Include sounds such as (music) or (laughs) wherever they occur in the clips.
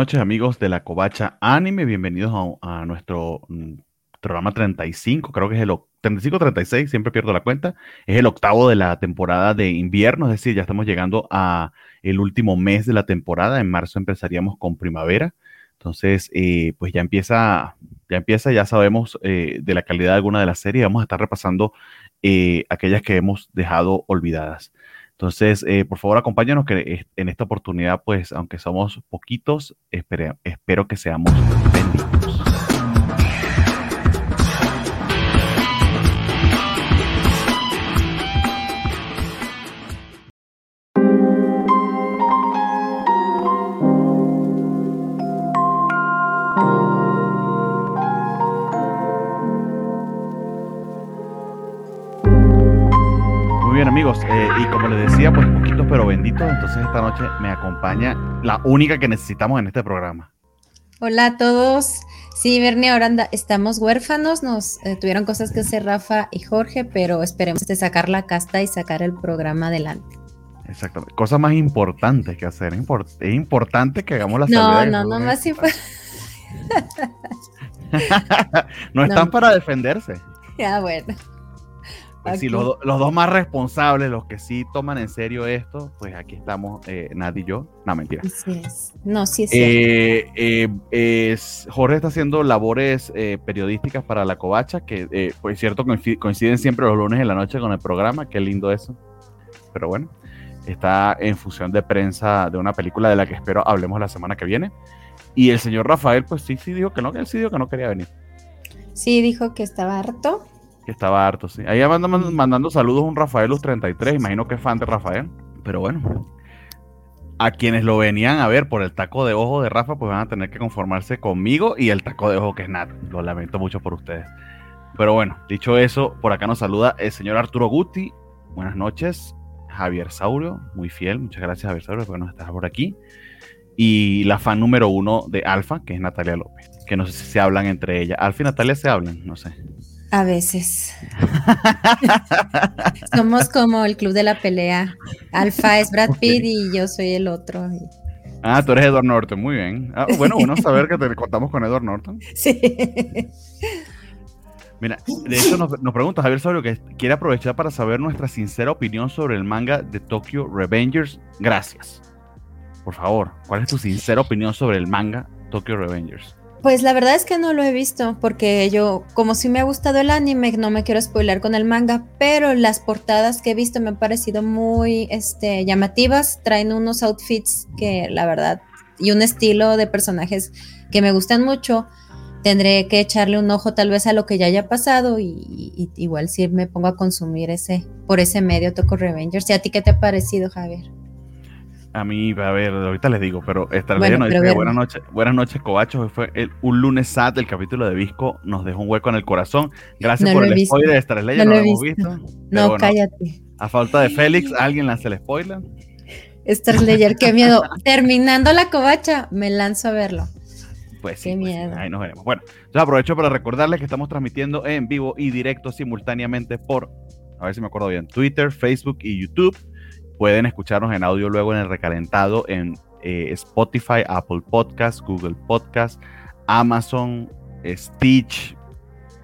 noches amigos de la Covacha Anime, bienvenidos a, nuestro mm, programa 35, creo que es el 35-36, siempre pierdo la cuenta, es el octavo de la temporada de invierno, es decir, ya estamos llegando a el último mes de la temporada, en marzo empezaríamos con primavera, entonces eh, pues ya empieza, ya empieza, ya sabemos eh, de la calidad de alguna de las series, vamos a estar repasando eh, aquellas que hemos dejado olvidadas. Entonces, eh, por favor, acompáñanos que en esta oportunidad, pues, aunque somos poquitos, espero que seamos amigos, eh, y como les decía, pues poquitos pero benditos, entonces esta noche me acompaña la única que necesitamos en este programa. Hola a todos. Sí, Bernie, ahora estamos huérfanos, nos eh, tuvieron cosas que hacer Rafa y Jorge, pero esperemos de sacar la casta y sacar el programa adelante. Exactamente. Cosa más importante que hacer. Es, importante que hagamos la No, no, no, más si fue... no están para defenderse. Ya, (laughs) bueno. Pues los, dos más responsables, los que sí toman en serio esto, pues aquí estamos, eh, y yo. No, mentira. Sí es. No, sí es, eh, eh, Jorge está haciendo labores eh, periodísticas para La Covacha, que, pues cierto, coinciden siempre los lunes en la noche con el programa. Qué lindo eso. Pero bueno, está en función de prensa de una película de la que espero hablemos la semana que viene. Y el señor Rafael, pues sí, sí dijo que no, que él sí dijo que no quería venir. Sí, dijo que estaba harto que estaba harto, sí. Ahí mandando, mandando saludos un Rafaelus 33, imagino que es fan de Rafael. Pero bueno, a quienes lo venían a ver por el taco de ojo de Rafa, pues van a tener que conformarse conmigo y el taco de ojo que es Nat. Lo lamento mucho por ustedes. Pero bueno, dicho eso, por acá nos saluda el señor Arturo Guti. Buenas noches. Javier Saurio, muy fiel. Muchas gracias, Javier Saurio, por nos estás por aquí. Y la fan número uno de Alfa, que es Natalia López. Que no sé si se hablan entre ellas. Alfa y Natalia se hablan, no sé. A veces. (laughs) Somos como el club de la pelea. Alfa es Brad Pitt y yo soy el otro. Ah, tú eres Edward Norton, muy bien. Ah, bueno, bueno saber que te contamos con Edward Norton. Sí. Mira, de hecho nos, pregunta Javier Saurio que quiere aprovechar para saber nuestra sincera opinión sobre el manga de Tokyo Revengers. Gracias. Por favor, ¿cuál es tu sincera opinión sobre el manga Tokyo Revengers? Pues la verdad es que no lo he visto, porque yo, como si me ha gustado el anime, no me quiero spoiler con el manga, pero las portadas que he visto me han parecido muy este, llamativas, traen unos outfits que la verdad, y un estilo de personajes que me gustan mucho. Tendré que echarle un ojo tal vez a lo que ya haya pasado y, igual si me pongo a consumir ese por ese medio Toco Revengers. ¿Y a ti qué te ha parecido, Javier? A mí, a ver, ahorita les digo, pero esta bueno, dice, buenas noches, buenas noches, Cobachos. Fue un lunes sad del capítulo de Visco, nos dejó un hueco en el corazón. Gracias por el spoiler de Star no, no lo, hemos visto. No, cállate. A falta de Félix, ¿alguien lanza el spoiler? Star qué miedo. (laughs) Terminando la covacha, me lanzo a verlo. Pues sí, qué pues miedo. ahí nos veremos. Bueno, yo aprovecho para recordarles que estamos transmitiendo en vivo y directo simultáneamente por, a ver si me acuerdo bien, Twitter, Facebook y YouTube Pueden escucharnos en audio luego en el recalentado en eh, Spotify, Apple Podcast, Google Podcast, Amazon, Stitch,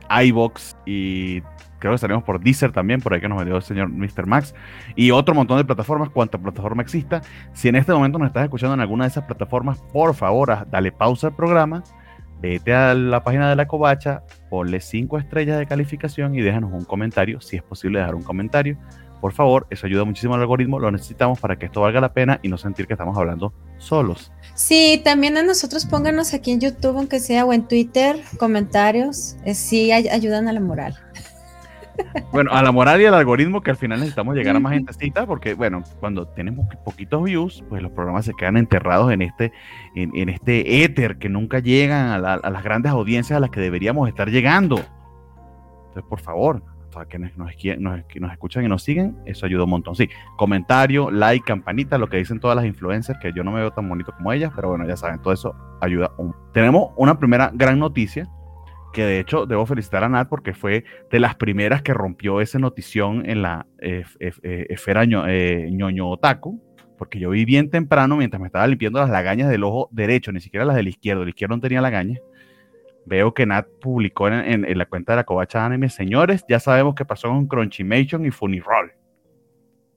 iBox y creo que estaremos por Deezer también, por ahí que nos vendió el señor Mr. Max, y otro montón de plataformas, cuanta plataforma exista. Si en este momento nos estás escuchando en alguna de esas plataformas, por favor, dale pausa al programa, vete a la página de la covacha, ponle cinco estrellas de calificación y déjanos un comentario, si es posible dejar un comentario por favor, eso ayuda muchísimo al algoritmo, lo necesitamos para que esto valga la pena y no sentir que estamos hablando solos. Sí, también a nosotros pónganos aquí en YouTube, aunque sea, o en Twitter, comentarios, eh, sí ayudan a la moral. (laughs) Bueno, a la moral y al algoritmo que al final necesitamos llegar a más gentecita, porque bueno, cuando tenemos poquitos views, pues los programas se quedan enterrados en este, en, este éter que nunca llegan a, a las grandes audiencias a las que deberíamos estar llegando. Entonces, por favor, a quienes nos, nos, escuchan y nos siguen, eso ayuda un montón. Sí, comentario, like, campanita, lo que dicen todas las influencers, que yo no me veo tan bonito como ellas, pero bueno, ya saben, todo eso ayuda. Un... Tenemos una primera gran noticia, que de hecho debo felicitar a Nat porque fue de las primeras que rompió esa notición en la eh, eh, esfera ñoño otaku. porque yo vi bien temprano mientras me estaba limpiando las lagañas del ojo derecho, ni siquiera las del izquierdo, el izquierdo no tenía lagaña. Veo que Nat publicó en, la cuenta de la Covacha Anime, señores, ya sabemos qué pasó con Crunchymation y Funnyroll.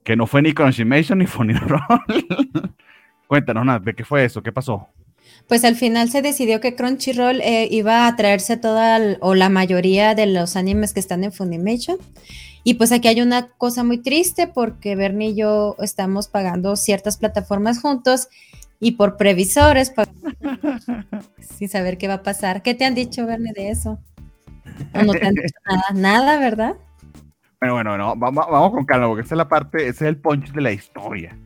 Que no fue ni Crunchymation ni Funnyroll. (laughs) Cuéntanos, Nat, ¿de qué fue eso? ¿Qué pasó? Pues al final se decidió que Crunchyroll eh, iba a traerse toda o la mayoría de los animes que están en Funimation. Y pues aquí hay una cosa muy triste porque Bernie y yo estamos pagando ciertas plataformas juntos y por previsores (laughs) sin saber qué va a pasar. ¿Qué te han dicho, Bernie, de eso? no te han dicho (laughs) nada, nada, ¿verdad? Bueno, bueno, no, vamos, vamos con calma porque esa es la parte, ese es el punch de la historia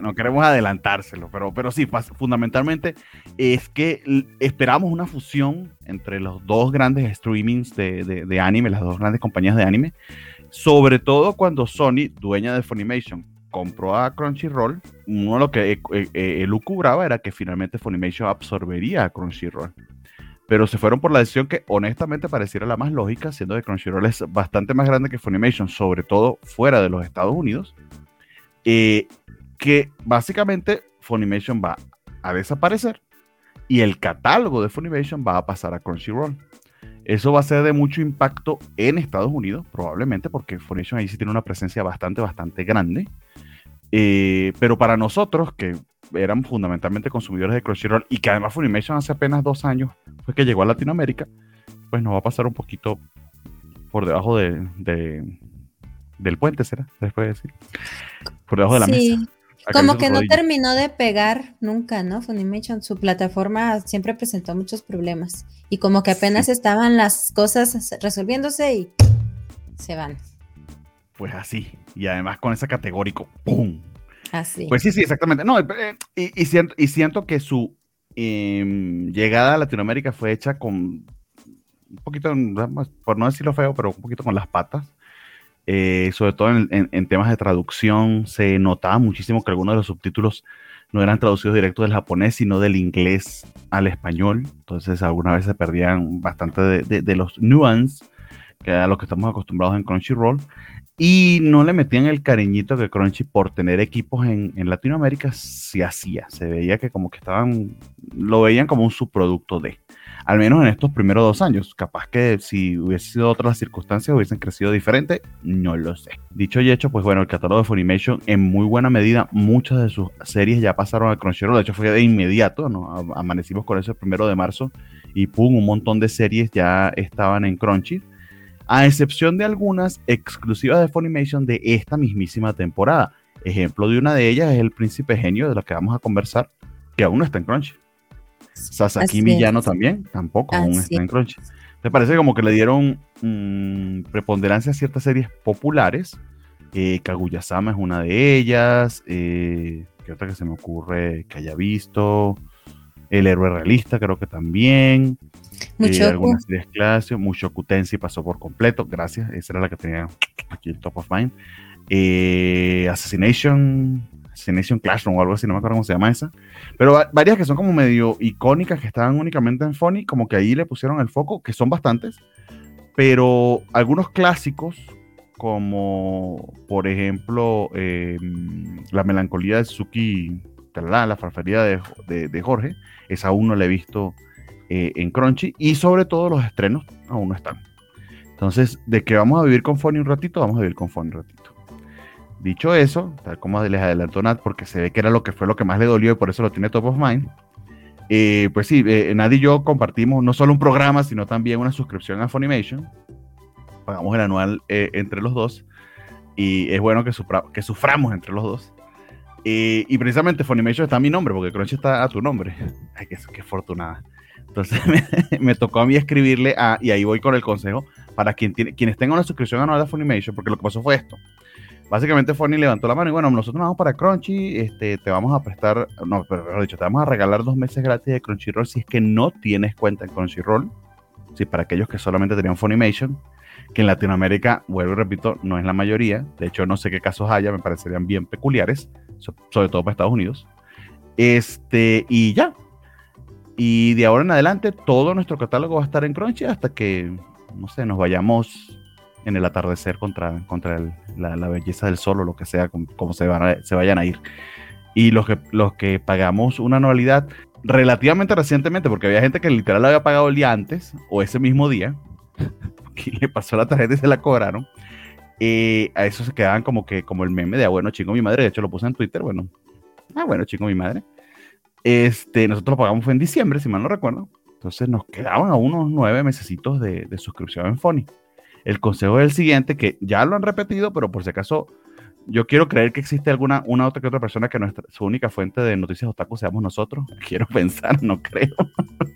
no, queremos adelantárselo, pero, pero sí, fundamentalmente es que esperamos una fusión entre los dos grandes streamings de, de, anime, las dos grandes compañías de anime, sobre todo cuando Sony, dueña de Funimation, compró a Crunchyroll, uno lo que eh, eh, eh elucubraba era que finalmente Funimation absorbería a Crunchyroll. Pero se fueron por la decisión que honestamente pareciera la más lógica, siendo que Crunchyroll es bastante más grande que Funimation, sobre todo fuera de los Estados Unidos. Eh, que básicamente Funimation va a desaparecer y el catálogo de Funimation va a pasar a Crunchyroll. Eso va a ser de mucho impacto en Estados Unidos, probablemente, porque Funimation ahí sí tiene una presencia bastante, bastante grande. Eh, pero para nosotros, que eran fundamentalmente consumidores de Crunchyroll y que además Funimation hace apenas dos años fue que llegó a Latinoamérica, pues nos va a pasar un poquito por debajo de, del puente, ¿será? Después de decir. Por debajo de la mesa. Como que no terminó de pegar nunca, ¿no? Funimation, su plataforma siempre presentó muchos problemas y como que apenas estaban las cosas resolviéndose y se van. Pues así, y además con ese categórico, ¡pum! Así. Pues sí, sí, exactamente. No, eh, y, siento, y siento que su em, llegada a Latinoamérica fue hecha con un poquito, por no decirlo feo, pero un poquito con las patas eh, sobre todo en, temas de traducción, se notaba muchísimo que algunos de los subtítulos no eran traducidos directos del japonés, sino del inglés al español. Entonces, algunas veces se perdían bastante de, los nuances, que a los que estamos acostumbrados en Crunchyroll. Y no le metían el cariñito que Crunchy, por tener equipos en, en Latinoamérica, se hacía. Se veía que como que estaban, lo veían como un subproducto de al menos en estos primeros dos años. Capaz que si hubiese sido otras circunstancias hubiesen crecido diferente, no lo sé. Dicho y hecho, pues bueno, el catálogo de Funimation en muy buena medida, muchas de sus series ya pasaron a Crunchyroll, de hecho fue de inmediato, ¿no? Amanecimos con eso el primero de marzo y pum, un montón de series ya estaban en Crunchy, a excepción de algunas exclusivas de Funimation de esta mismísima temporada. Ejemplo de una de ellas es El Príncipe Genio, de la que vamos a conversar, que aún no está en Crunchy. Sasaki Millano también, tampoco aún está en Crunchy. Me parece como que le dieron mm, preponderancia a ciertas series populares. Eh, Kaguya-sama es una de ellas. Eh, ¿Qué otra que se me ocurre que haya visto? El héroe realista, creo que también. Mucho. Eh, algunas series clásicas. Mucho Kutensi pasó por completo. Gracias. Esa era la que tenía aquí el top of mind. Eh, Assassination Nation Classroom o algo así, no me acuerdo cómo se llama esa. Pero varias que son como medio icónicas, que estaban únicamente en Funny, como que ahí le pusieron el foco, que son bastantes. Pero algunos clásicos, como por ejemplo em, La melancolía de Suki, la farfería de, Jorge, esa aún no la he visto eh, en Crunchy. Y sobre todo los estrenos aún no están. Entonces, de que vamos a vivir con Funny un ratito, vamos a vivir con Funny un ratito. Dicho eso, tal como les adelantó Nat, porque se ve que era lo que fue lo que más le dolió y por eso lo tiene top of mind, eh, pues sí, eh, Nat y yo compartimos no solo un programa, sino también una suscripción a Funimation. Pagamos el anual eh, entre los dos y es bueno que, que suframos entre los dos. y precisamente Funimation está a mi nombre, porque Crunchy está a tu nombre. (laughs) Ay, qué, qué afortunada. Entonces (laughs) me, tocó a mí escribirle a, y ahí voy con el consejo, para quien tiene, quienes tengan una suscripción anual a Funimation, porque lo que pasó fue esto básicamente Funny levantó la mano y bueno, nosotros vamos para Crunchy, este, te vamos a prestar, no, pero dicho, te vamos a regalar dos meses gratis de Crunchyroll si es que no tienes cuenta en Crunchyroll. Sí, para aquellos que solamente tenían Funimation, que en Latinoamérica, vuelvo y repito, no es la mayoría. De hecho, no sé qué casos haya, me parecerían bien peculiares, sobre todo para Estados Unidos. Este, y ya. Y de ahora en adelante, todo nuestro catálogo va a estar en Crunchy hasta que, no sé, nos vayamos en el atardecer contra, contra la, belleza del sol o lo que sea, como, se, van se vayan a ir. Y los que, los que pagamos una anualidad relativamente recientemente, porque había gente que literal la había pagado el día antes o ese mismo día, (laughs) que le pasó la tarjeta y se la cobraron. Eh, a eso se quedaban como que como el meme de, ah, bueno, chingo mi madre, de hecho lo puse en Twitter, bueno, ah, bueno, chingo mi madre. Este, nosotros lo pagamos fue en diciembre, si mal no recuerdo. Entonces nos quedaban a unos nueve mesecitos de, de suscripción en Fonny. El consejo es el siguiente, que ya lo han repetido, pero por si acaso yo quiero creer que existe alguna una otra que otra persona que nuestra su única fuente de noticias otaku seamos nosotros. (laughs) Quiero pensar, no creo.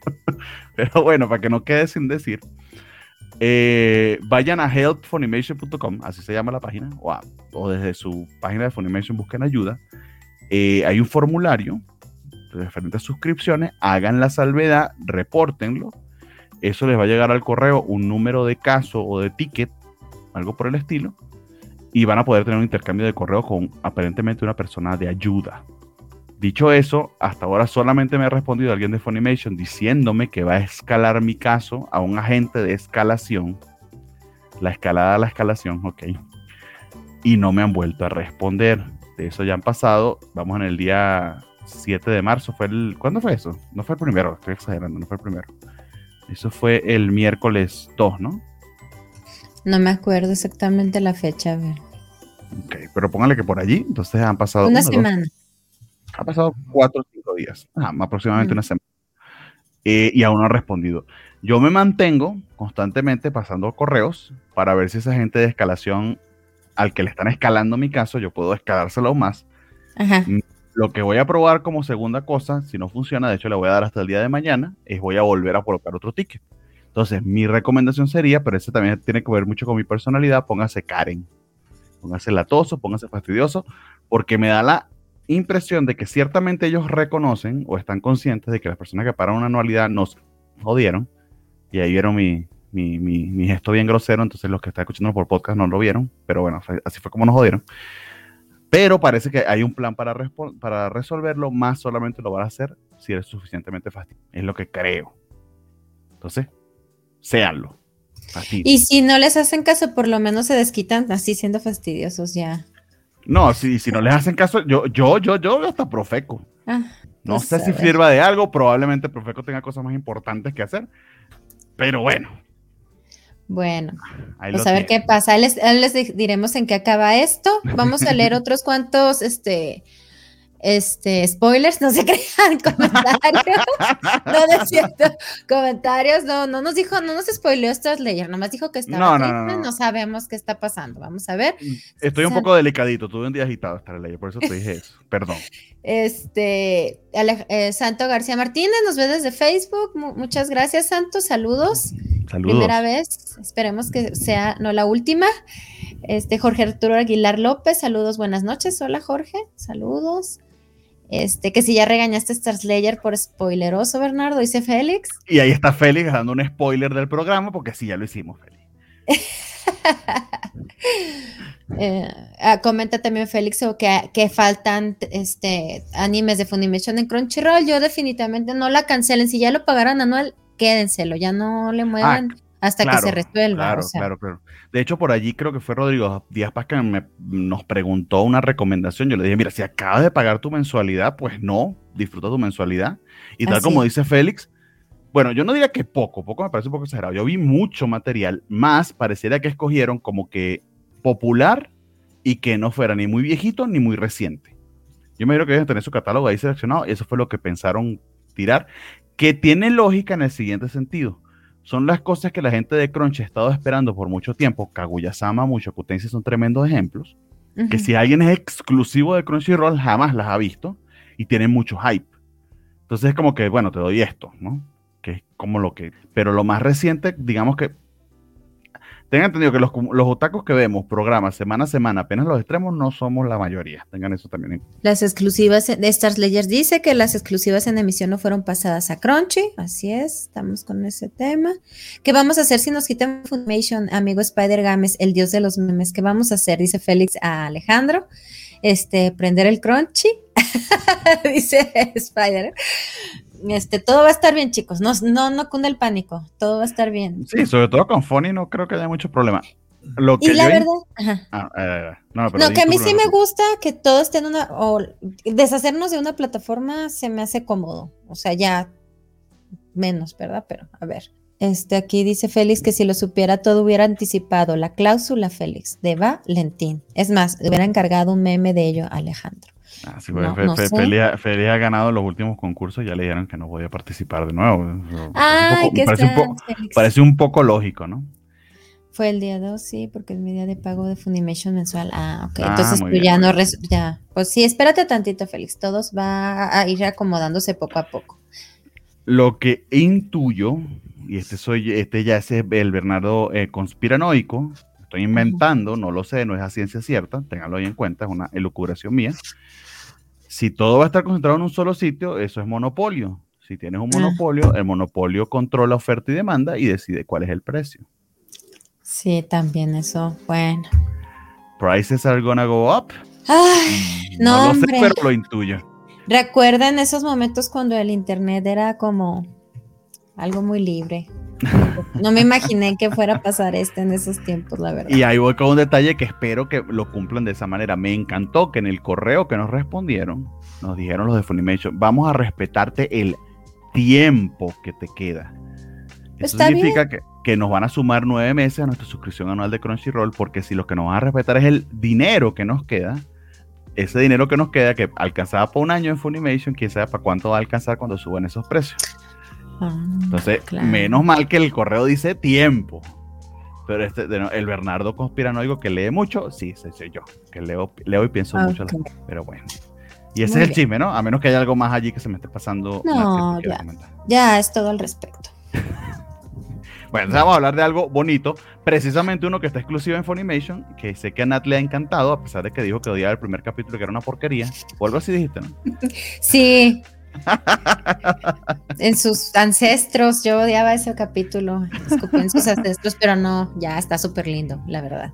(laughs) Pero bueno, para que no quede sin decir, eh, vayan a helpfunimation.com, así se llama la página, o, desde su página de Funimation busquen ayuda. Eh, hay un formulario de diferentes suscripciones, hagan la salvedad, repórtenlo. Eso les va a llegar al correo un número de caso o de ticket, algo por el estilo y van a poder tener un intercambio de correo con aparentemente una persona de ayuda. Dicho eso, hasta ahora solamente me ha respondido alguien de Funimation diciéndome que va a escalar mi caso a un agente de escalación. La escalada a la escalación, ok. Y no me han vuelto a responder. De eso ya han pasado. Vamos en el día 7 de marzo. Fue el, ¿Cuándo fue eso? No fue el primero, estoy exagerando, no fue el primero. Eso fue el miércoles 2, ¿no? No me acuerdo exactamente la fecha, a ver. Ok, pero póngale que por allí, entonces han pasado. Una, semana. ha pasado cuatro o cinco días, ah, aproximadamente una semana. Eh, y aún no ha respondido. Yo me mantengo constantemente pasando correos para ver si esa gente de escalación al que le están escalando mi caso, yo puedo escalárselo aún más. Ajá. Lo que voy a probar como segunda cosa, si no funciona, de hecho le voy a dar hasta el día de mañana, es voy a volver a colocar otro ticket. Entonces, mi recomendación sería, pero ese también tiene que ver mucho con mi personalidad, póngase Karen. Póngase latoso, póngase fastidioso, porque me da la impresión de que ciertamente ellos reconocen o están conscientes de que las personas que paran una anualidad nos jodieron. Y ahí vieron mi, mi, mi, gesto bien grosero, entonces los que están escuchando por podcast no lo vieron, pero bueno, así fue como nos jodieron. Pero parece que hay un plan para, para resolverlo, más solamente lo van a hacer si eres suficientemente fastidioso. Es lo que creo. Entonces, séanlo. Y si no les hacen caso, por lo menos se desquitan así siendo fastidiosos ya. No, si, si no les hacen caso, yo, yo, yo, yo hasta Profeco. Ah, no pues sé si sirva de algo, probablemente Profeco tenga cosas más importantes que hacer, pero bueno. Bueno, pues a ver qué pasa. Les, les diremos en qué acaba esto. Vamos a leer (laughs) otros cuantos, este, este, spoilers, no se (laughs) crean, comentarios, no, no es cierto, comentarios, no, no nos dijo, no nos spoileó Leyer, nomás dijo que estaba no, no, no, sabemos qué está pasando, vamos a ver. Mm, estoy un poco delicadito, tuve un día agitado Leyer, por eso te dije eso, perdón. (laughs) Este, eh, Santo García Martínez nos ve desde Facebook, muchas gracias Santo, saludos. Saludos. Primera vez, esperemos que sea no la última. Este, Jorge Arturo Aguilar López, saludos, buenas noches. Hola Jorge, saludos. Este, que si ya regañaste a Star Slayer por spoileroso, Bernardo, dice Félix. Y ahí está Félix dando un spoiler del programa, porque sí, ya lo hicimos, Félix. (laughs) Eh, ah, comenta también Félix que, que faltan este, animes de Funimation en Crunchyroll. Yo definitivamente no la cancelen. Si ya lo pagaron anual, quédenselo, ya no le muevan. Ah, hasta que se resuelva. Claro, claro, claro. De hecho, por allí creo que fue Rodrigo Díaz Paz que nos preguntó una recomendación. Yo le dije, mira, si acabas de pagar tu mensualidad, pues no, disfruta tu mensualidad. Y tal como dice Félix, bueno, yo no diría que poco, poco me parece un poco exagerado. Yo vi mucho material, más pareciera que escogieron como que popular y que no fuera ni muy viejito ni muy reciente. Yo me creo que deben tener su catálogo ahí seleccionado y eso fue lo que pensaron tirar, que tiene lógica en el siguiente sentido son las cosas que la gente de Crunch ha estado esperando por mucho tiempo. Kaguya-sama, mucho Kutensi son tremendos ejemplos. Que si alguien es exclusivo de Crunchyroll, jamás las ha visto y tiene mucho hype. Entonces es como que, bueno, te doy esto, ¿no? Que es como lo que. Pero lo más reciente, digamos que Tengan entendido que los, los que vemos, programas semana a semana, apenas los extremos, no somos la mayoría. Tengan eso también. Las exclusivas de Stars Layers dice que las exclusivas en emisión no fueron pasadas a Crunchy. Así es, estamos con ese tema. ¿Qué vamos a hacer si nos quitan Funimation, amigo Spider Games, el dios de los memes? ¿Qué vamos a hacer? Dice Félix a Alejandro. Este, prender el Crunchy. (laughs) dice Spider. Este, todo va a estar bien, chicos. No, no, no cunde el pánico. Todo va a estar bien. Sí, sobre todo con Fonny no creo que haya mucho problema. Lo que y la verdad, ah, eh, no, que a mí sí me gusta que todo esté en una, o deshacernos de una plataforma se me hace cómodo, o sea, ya menos, ¿verdad? Pero a ver, este aquí dice Félix que si lo supiera todo hubiera anticipado la cláusula Félix de Valentín. Es más, hubiera encargado un meme de ello a Alejandro. Ah, sí, Félix, ha ganado los últimos concursos, ya le dijeron que no podía participar de nuevo. parece un poco lógico, ¿no? Fue el día 2, sí, porque es mi día de pago de Funimation mensual. Ah, ok. Ah, Entonces tú ya no. Ya. Pues sí, espérate tantito, Félix. Todos va a ir acomodándose poco a poco. Lo que intuyo, y este soy, este ya es el Bernardo eh, conspiranoico, estoy inventando, no lo sé, no es a ciencia cierta, ténganlo ahí en cuenta, es una elucubración mía. Si todo va a estar concentrado en un solo sitio, eso es monopolio. Si tienes un ah. monopolio, el monopolio controla oferta y demanda y decide cuál es el precio. Sí, también eso, bueno. Prices are gonna go up. Ay, no, lo sé, pero lo intuyo. Recuerden esos momentos cuando el internet era como algo muy libre. No me imaginé que fuera a pasar esto en esos tiempos, la verdad. Y ahí voy con un detalle que espero que lo cumplan de esa manera. Me encantó que en el correo que nos respondieron, nos dijeron los de Funimation, vamos a respetarte el tiempo que te queda. Eso significa que que nos van a sumar nueve meses a nuestra suscripción anual de Crunchyroll, porque si lo que nos van a respetar es el dinero que nos queda, ese dinero que nos queda, que alcanzaba por un año en Funimation, quién sabe para cuánto va a alcanzar cuando suban esos precios. Ah, Entonces, menos mal que el correo dice tiempo. Pero este, el Bernardo conspiranoico que lee mucho, sí, soy yo, que leo, leo y pienso mucho. Pero bueno. Y ese es el chisme, ¿no? A menos que haya algo más allí que se me esté pasando. No, ya, ya es todo al respecto. (laughs) Bueno, vamos a hablar de algo bonito, precisamente uno que está exclusivo en Funimation, que sé que a Nat le ha encantado, a pesar de que dijo que odiaba el primer capítulo que era una porquería. O algo así dijiste, ¿no? (laughs) Sí. En sus ancestros, yo odiaba ese capítulo. en sus ancestros, pero no, ya está súper lindo, la verdad.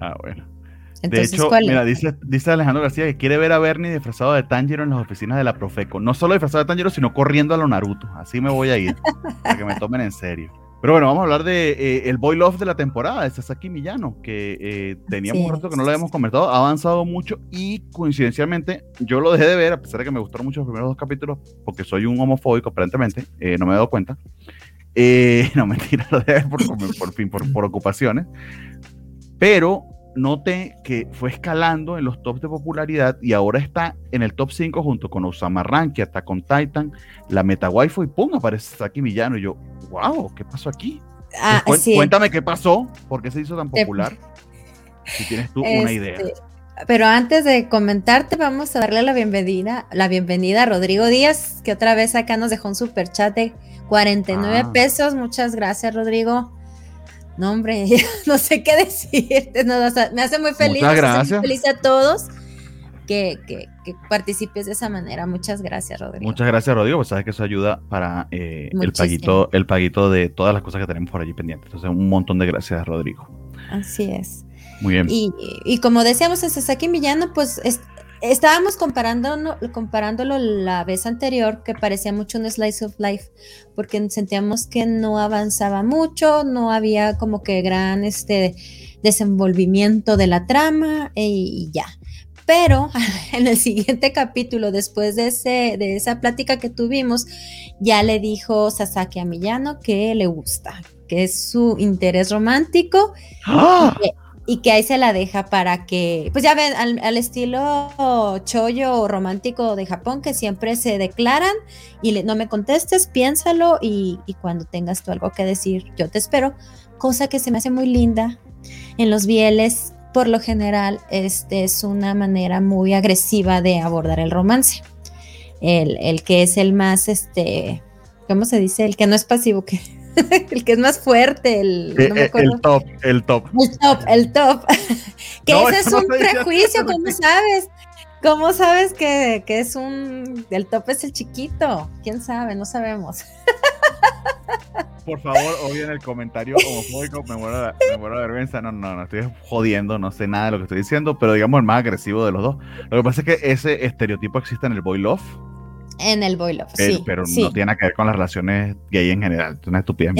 Ah, bueno. de hecho, mira, dice, dice, Alejandro García que quiere ver a Bernie disfrazado de Tanjiro en las oficinas de la Profeco. No solo disfrazado de Tanjiro, sino corriendo a lo Naruto. Así me voy a ir, para que me tomen en serio. Pero bueno, vamos a hablar de eh, el boy love de la temporada, de Sasaki Millano, que eh, teníamos un rato que no lo habíamos comentado, ha avanzado mucho y coincidencialmente yo lo dejé de ver, a pesar de que me gustaron mucho los primeros dos capítulos, porque soy un homofóbico aparentemente, eh, no me he dado cuenta. (laughs) no, mentira, lo dejé por, por, fin, por, por ocupaciones. Pero noté que fue escalando en los tops de popularidad y ahora está en el top 5 junto con Osama Rankia, está con Titan, la Meta Wi-Fi y pum, aparece Saki Millano. Y yo, wow, ¿qué pasó aquí? Ah, Cuéntame qué pasó, por qué se hizo tan popular. Si tienes tú una idea. Este, pero antes de comentarte, vamos a darle la bienvenida, la bienvenida a Rodrigo Díaz, que otra vez acá nos dejó un super chat de 49 ah. pesos. Muchas gracias, Rodrigo. No, hombre, (laughs) no sé qué decirte. me hace muy feliz. Muchas gracias. feliz a todos que, que, participes de esa manera. Muchas gracias, Rodrigo. Muchas gracias, Rodrigo. Pues sabes que eso ayuda para eh, el paguito, el paguito de todas las cosas que tenemos por allí pendientes. Entonces, un montón de gracias, Rodrigo. Así es. Muy bien. Y, y como decíamos, en Sasaki Millano, pues estábamos comparando, comparándolo la vez anterior, que parecía mucho un slice of life, porque sentíamos que no avanzaba mucho, no había como que gran este desenvolvimiento de la trama e, y ya. Pero (laughs) en el siguiente capítulo, después de, ese, de esa plática que tuvimos, ya le dijo Sasaki a Millano que le gusta, que es su interés romántico. ¡Ah! y que ahí se la deja para que, pues ya ven, al, estilo chollo romántico de Japón, que siempre se declaran y no me contestes, piénsalo y, cuando tengas tú algo que decir, yo te espero, cosa que se me hace muy linda. En los bieles, por lo general, este es una manera muy agresiva de abordar el romance. El, el que es el más, este, ¿cómo se dice? El que no es pasivo, que (laughs) el que es más fuerte, el, eh, eh, el top, el top. El top, el top. (laughs) que ese (laughs) es un prejuicio, ¿cómo sabes? ¿Cómo sabes que, es un... El top es el chiquito? ¿Quién sabe? No sabemos. Por favor, obvio en el comentario homofóbico, me muero, me muero de vergüenza. No, no, no estoy jodiendo, no sé nada de lo que estoy diciendo, pero digamos el más agresivo de los dos. Lo que pasa es que ese estereotipo existe en el boy love en el boy love, sí. Pero no tiene que ver con las relaciones gay en general, es una estupidez.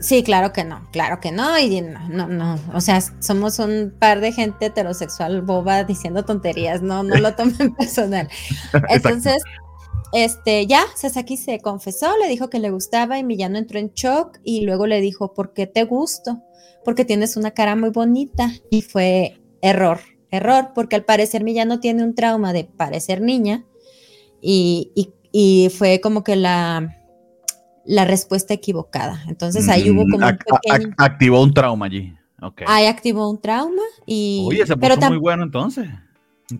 Sí, claro que no, claro que no, y no, no, no, o sea, somos un par de gente heterosexual boba diciendo tonterías, no, no lo tomen (laughs) personal. Entonces, este, ya, Sasaki se confesó, le dijo que le gustaba y Millano entró en shock y luego le dijo, ¿por qué te gusto? Porque tienes una cara muy bonita y fue error, error, porque al parecer Millano tiene un trauma de parecer niña y, y fue como que la la respuesta equivocada. Entonces ahí hubo como un pequeño... Activó un trauma allí. Okay. Ahí activó un trauma y... Oye, se puso muy bueno entonces.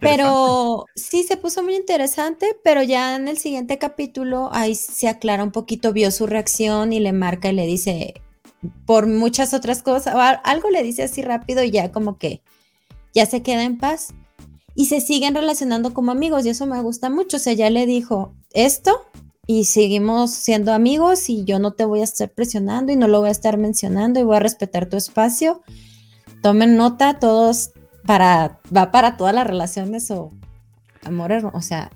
Pero sí se puso muy interesante, pero ya en el siguiente capítulo ahí se aclara un poquito, vio su reacción y le marca y le dice por muchas otras cosas, algo le dice así rápido y ya como que ya se queda en paz y se siguen relacionando como amigos y eso me gusta mucho, o sea, ya le dijo esto y seguimos siendo amigos y yo no te voy a estar presionando y no lo voy a estar mencionando y voy a respetar tu espacio. Tomen nota, todos para, va para todas las relaciones o amores, o sea,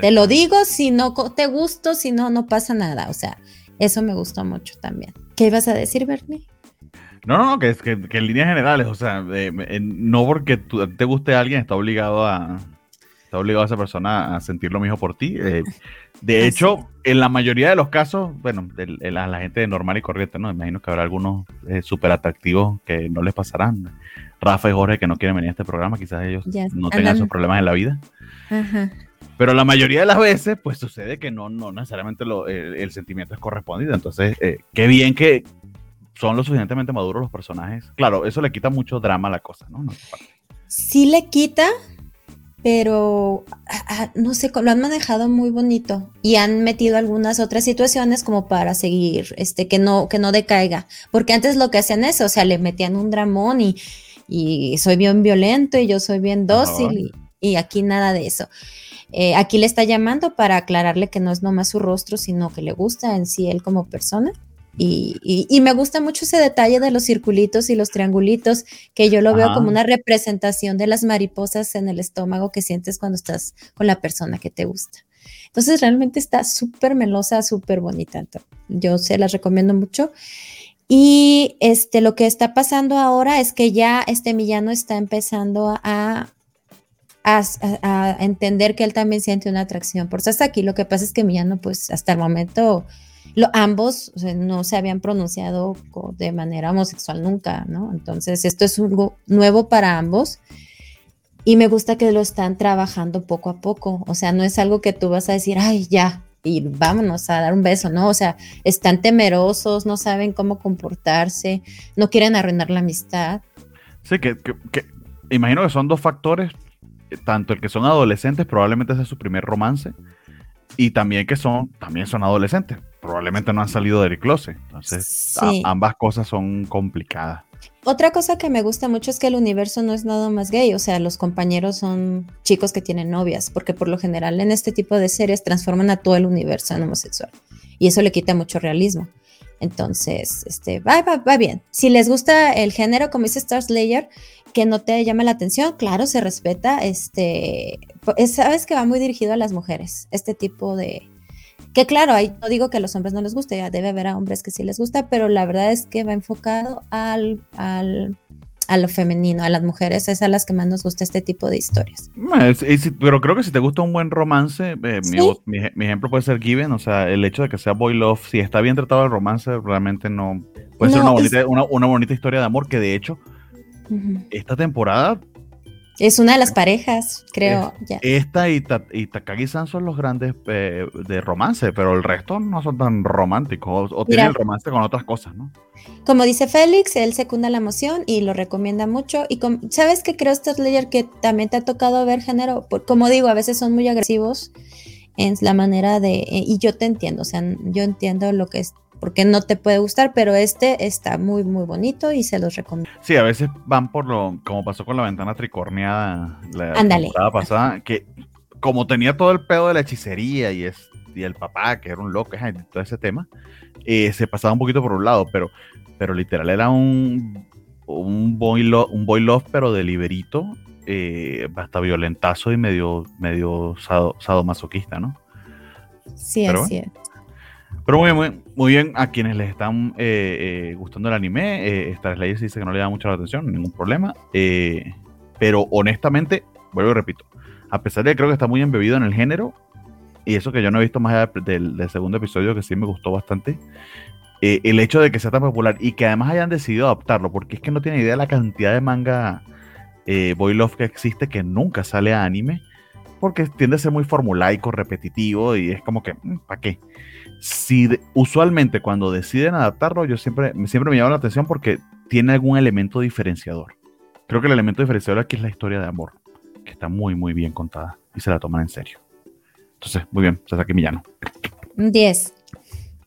te lo digo, si no te gusto, si no, no pasa nada, o sea, eso me gustó mucho también. ¿Qué ibas a decir, Bernie? No, no, que, es que, en líneas generales, o sea, no porque te guste a alguien está obligado a, está obligado a esa persona a sentir lo mismo por ti. Eh, de hecho, en la mayoría de los casos, bueno, de, la, gente normal y corriente, ¿no? Imagino que habrá algunos eh, súper atractivos que no les pasarán. Rafa y Jorge que no quieren venir a este programa, quizás ellos no tengan esos problemas en la vida. Pero la mayoría de las veces, pues sucede que no, no necesariamente el, sentimiento es correspondido. Entonces, eh, qué bien que son lo suficientemente maduros los personajes. Claro, eso le quita mucho drama a la cosa, ¿no? no sí le quita, pero ah, ah, no sé, lo han manejado muy bonito y han metido algunas otras situaciones como para seguir, este, que no, que no decaiga, porque antes lo que hacían eso, o sea, le metían un dramón y, y soy bien violento y yo soy bien dócil y, aquí nada de eso. Eh, aquí le está llamando para aclararle que no es nomás su rostro, sino que le gusta en sí él como persona y, me gusta mucho ese detalle de los circulitos y los triangulitos, que yo lo veo como una representación de las mariposas en el estómago que sientes cuando estás con la persona que te gusta. Entonces realmente está súper melosa, súper bonita. Yo se las recomiendo mucho. Y este, lo que está pasando ahora es que ya este Millano está empezando a, a, entender que él también siente una atracción por Sasaki. Lo que pasa es que Millano, pues hasta el momento ambos no se habían pronunciado de manera homosexual nunca, ¿no? Entonces, esto es algo nuevo para ambos y me gusta que lo están trabajando poco a poco. O sea, no es algo que tú vas a decir, ay, ya, y vámonos a dar un beso, ¿no? O sea, están temerosos, no saben cómo comportarse, no quieren arruinar la amistad. Sí, que, imagino que son dos factores, tanto el que son adolescentes, probablemente ese es su primer romance, y también que son, también son adolescentes probablemente no han salido del closet. Entonces, ambas cosas son complicadas. Otra cosa que me gusta mucho es que el universo no es nada más gay, o sea, los compañeros son chicos que tienen novias, porque por lo general en este tipo de series transforman a todo el universo en homosexual y eso le quita mucho realismo. Entonces, este, va, va, va bien. Si les gusta el género, como dice Star Slayer, que no te llame la atención, claro, se respeta. Este, sabes que va muy dirigido a las mujeres, este tipo de, que claro, ahí no digo que a los hombres no les guste, ya debe haber a hombres que sí les gusta, pero la verdad es que va enfocado al, al a lo femenino, a las mujeres, es a las que más nos gusta este tipo de historias. pero creo que si te gusta un buen romance, eh, mi, ejemplo puede ser Given, o sea, el hecho de que sea boy love, si está bien tratado el romance, realmente no puede ser una bonita, una, bonita historia de amor que de hecho esta temporada es una de las parejas, creo. Esta y, Takagi-san son los grandes eh, de romance, pero el resto no son tan románticos o, tienen el romance con otras cosas, ¿no? Como dice Félix, él secunda la emoción y lo recomienda mucho. Y sabes que creo, Layer, que también te ha tocado ver género, como digo, a veces son muy agresivos en la manera de, eh, y yo te entiendo, o sea, yo entiendo lo que es porque no te puede gustar, pero este está muy, muy bonito y se los recomiendo. Sí, a veces van por lo, como pasó con la ventana tricorneada la temporada pasada, que como tenía todo el pedo de la hechicería y, es, y el papá, que era un loco, todo ese tema, eh, se pasaba un poquito por un lado, pero, pero literal era un, un, boy, love, un boy love, pero de liberito, eh, hasta violentazo y medio, medio sadomasoquista, ¿no? Sí, así es. Pero muy bien, muy bien, a quienes les están eh, eh, gustando el anime, eh, Star Slayer dice que no le da mucha atención, ningún problema. Eh, pero honestamente, vuelvo y repito, a pesar de que creo que está muy embebido en el género, y eso que yo no he visto más allá del, segundo episodio, que sí me gustó bastante, el hecho de que sea tan popular y que además hayan decidido adaptarlo, porque es que no tiene idea de la cantidad de manga Boy Love que existe que nunca sale a anime, porque tiende a ser muy formulaico, repetitivo y es como que, ¿para qué? Si de- usualmente cuando deciden adaptarlo, yo siempre, siempre me llama la atención porque tiene algún elemento diferenciador. Creo que el elemento diferenciador aquí es la historia de amor, que está muy, muy bien contada y se la toman en serio. Entonces, muy bien, Sasaki Millano. Un 10.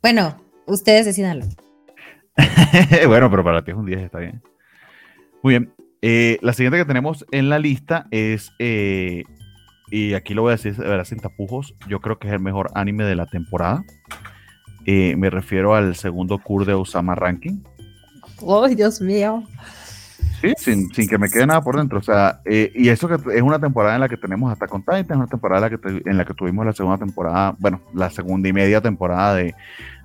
Bueno, ustedes decidanlo. (laughs) bueno, pero para ti es un 10, está bien. Muy bien. Eh, la siguiente que tenemos en la lista es, eh, y aquí lo voy a decir de verdad sin tapujos, yo creo que es el mejor anime de la temporada. Eh, me refiero al segundo Kur de Osama Ranking. ¡Oh, Dios mío! Sí, sin, sin que me quede nada por dentro. O sea, eh, y eso que es una temporada en la que tenemos hasta con Titan, es una temporada en la, que te- en la que tuvimos la segunda temporada, bueno, la segunda y media temporada de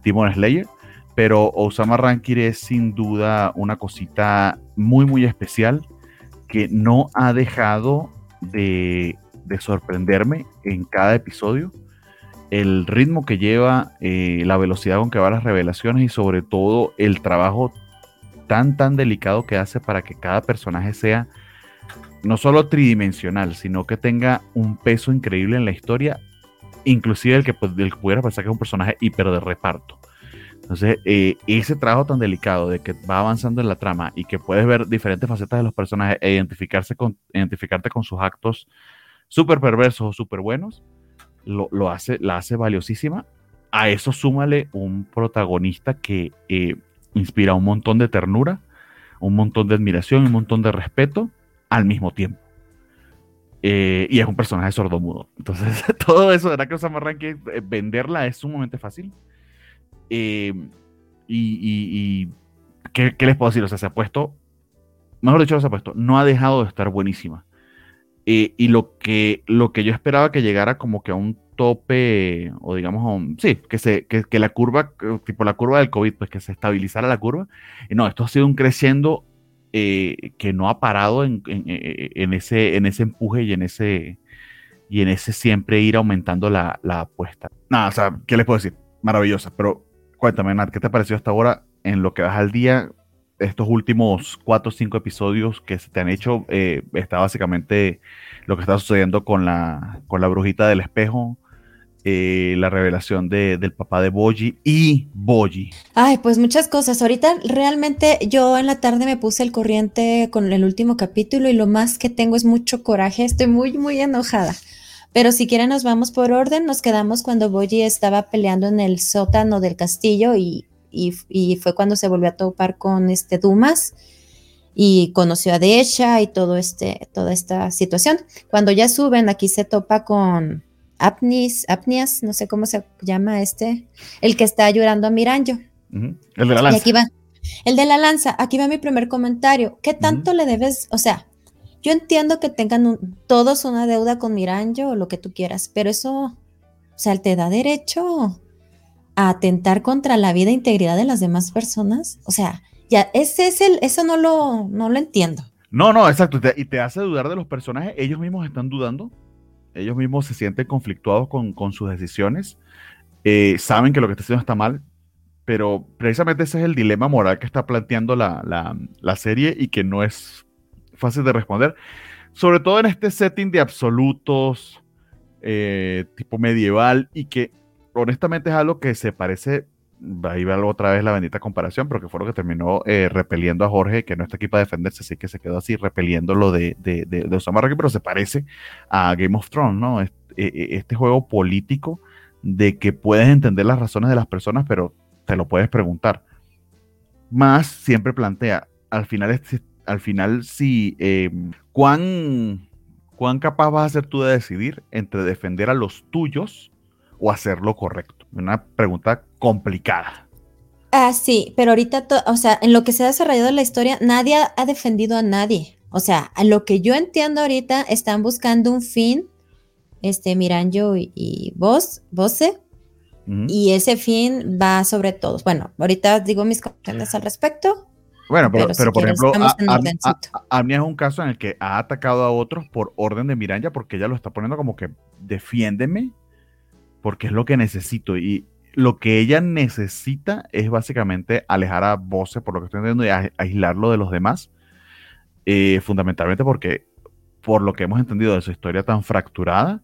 Demon Slayer. Pero Osama Rankin es sin duda una cosita muy, muy especial que no ha dejado de, de sorprenderme en cada episodio. El ritmo que lleva, eh, la velocidad con que va las revelaciones y sobre todo el trabajo tan, tan delicado que hace para que cada personaje sea no solo tridimensional, sino que tenga un peso increíble en la historia, inclusive el que, pues, pudiera pensar que es un personaje hiper de reparto. Entonces, eh, ese trabajo tan delicado de que va avanzando en la trama y que puedes ver diferentes facetas de los personajes e identificarse con, identificarte con sus actos súper perversos o súper buenos, lo, lo hace, la hace valiosísima. A eso súmale un protagonista que eh, inspira un montón de ternura, un montón de admiración un montón de respeto al mismo tiempo. Eh, y es un personaje sordomudo. Entonces, (laughs) todo eso, ¿verdad que Osama Rankin, eh, venderla es sumamente fácil? Eh, y, y- ¿qué, qué les puedo decir? O sea, se ha puesto, mejor dicho, se ha puesto, no ha dejado de estar buenísima. Eh, y lo que, lo que yo esperaba que llegara como que a un tope, o digamos, a un- sí, que, se, que, que la curva, que- tipo la curva del COVID, pues que se estabilizara la curva. No, esto ha sido un creciendo eh, que no ha parado en, en- ese, en ese empuje y en ese, y en ese siempre ir aumentando la, la apuesta. Nada, o sea, ¿qué les puedo decir? Maravillosa, pero cuéntame, Nat, ¿qué te pareció hasta ahora en lo que vas al día? Estos últimos cuatro o cinco episodios que se te han hecho, eh, está básicamente lo que está sucediendo con la, con la brujita del espejo, eh, la revelación de- del papá de Boji y Boji. Ay, pues muchas cosas. Ahorita realmente yo en la tarde me puse el corriente con el último capítulo y lo más que tengo es mucho coraje. Estoy muy, muy enojada. Pero si quieren nos vamos por orden. Nos quedamos cuando Boji estaba peleando en el sótano del castillo y, y- y fue cuando se volvió a topar con este Dumas y conoció a Desha y todo este, toda esta situación. Cuando ya suben, aquí se topa con Apnis, Apnias, no sé cómo se llama este, el que está llorando a Miranjo. El de la Y lanza. aquí va. El de la lanza, aquí va mi primer comentario. ¿Qué tanto le debes? O sea, yo entiendo que tengan un- todos una deuda con Miranjo o lo que tú quieras, pero eso, o sea, te da derecho a atentar contra la vida e integridad de las demás personas. O sea, ya, ese es el, eso no lo, no lo entiendo. No, no, exacto. y te- hace dudar de los personajes. Ellos mismos están dudando. Ellos mismos se sienten conflictuados con, con sus decisiones. Eh, saben que lo que está haciendo está mal. Pero precisamente ese es el dilema moral que está planteando la, la- la serie y que no es fácil de responder. Sobre todo en este setting de absolutos, eh, tipo medieval, y que honestamente es algo que se parece ahí va otra vez la bendita comparación, pero que fue lo que terminó eh, repeliendo a Jorge, que no está aquí para defenderse, así que se quedó así repeliendo lo de, de, de, de Osama Rankin, pero se parece a Game of Thrones, ¿no? Este, eh, este juego político de que puedes entender las razones de las personas, pero te lo puedes preguntar. Más siempre plantea, al final, al final si, eh, ¿cuán, ¿cuán capaz vas a ser tú de decidir entre defender a los tuyos o hacer lo correcto? Una pregunta complicada. Ah, sí, pero ahorita, o sea, en lo que se ha desarrollado la historia, nadie ha defendido a nadie. O sea, a lo que yo entiendo ahorita, están buscando un fin, este, Miranjo y, y vos, Vose, Y ese fin va sobre todos. Bueno, ahorita digo mis comentarios al respecto. Bueno, pero, por ejemplo, Amnia es un caso en el que ha atacado a otros por orden de Miranda porque ella lo está poniendo como que defiéndeme porque es lo que necesito. Y lo que ella necesita es básicamente alejar a Bose, por lo que estoy entendiendo, y aislarlo de los demás. Eh, fundamentalmente porque, por lo que hemos entendido de su historia tan fracturada,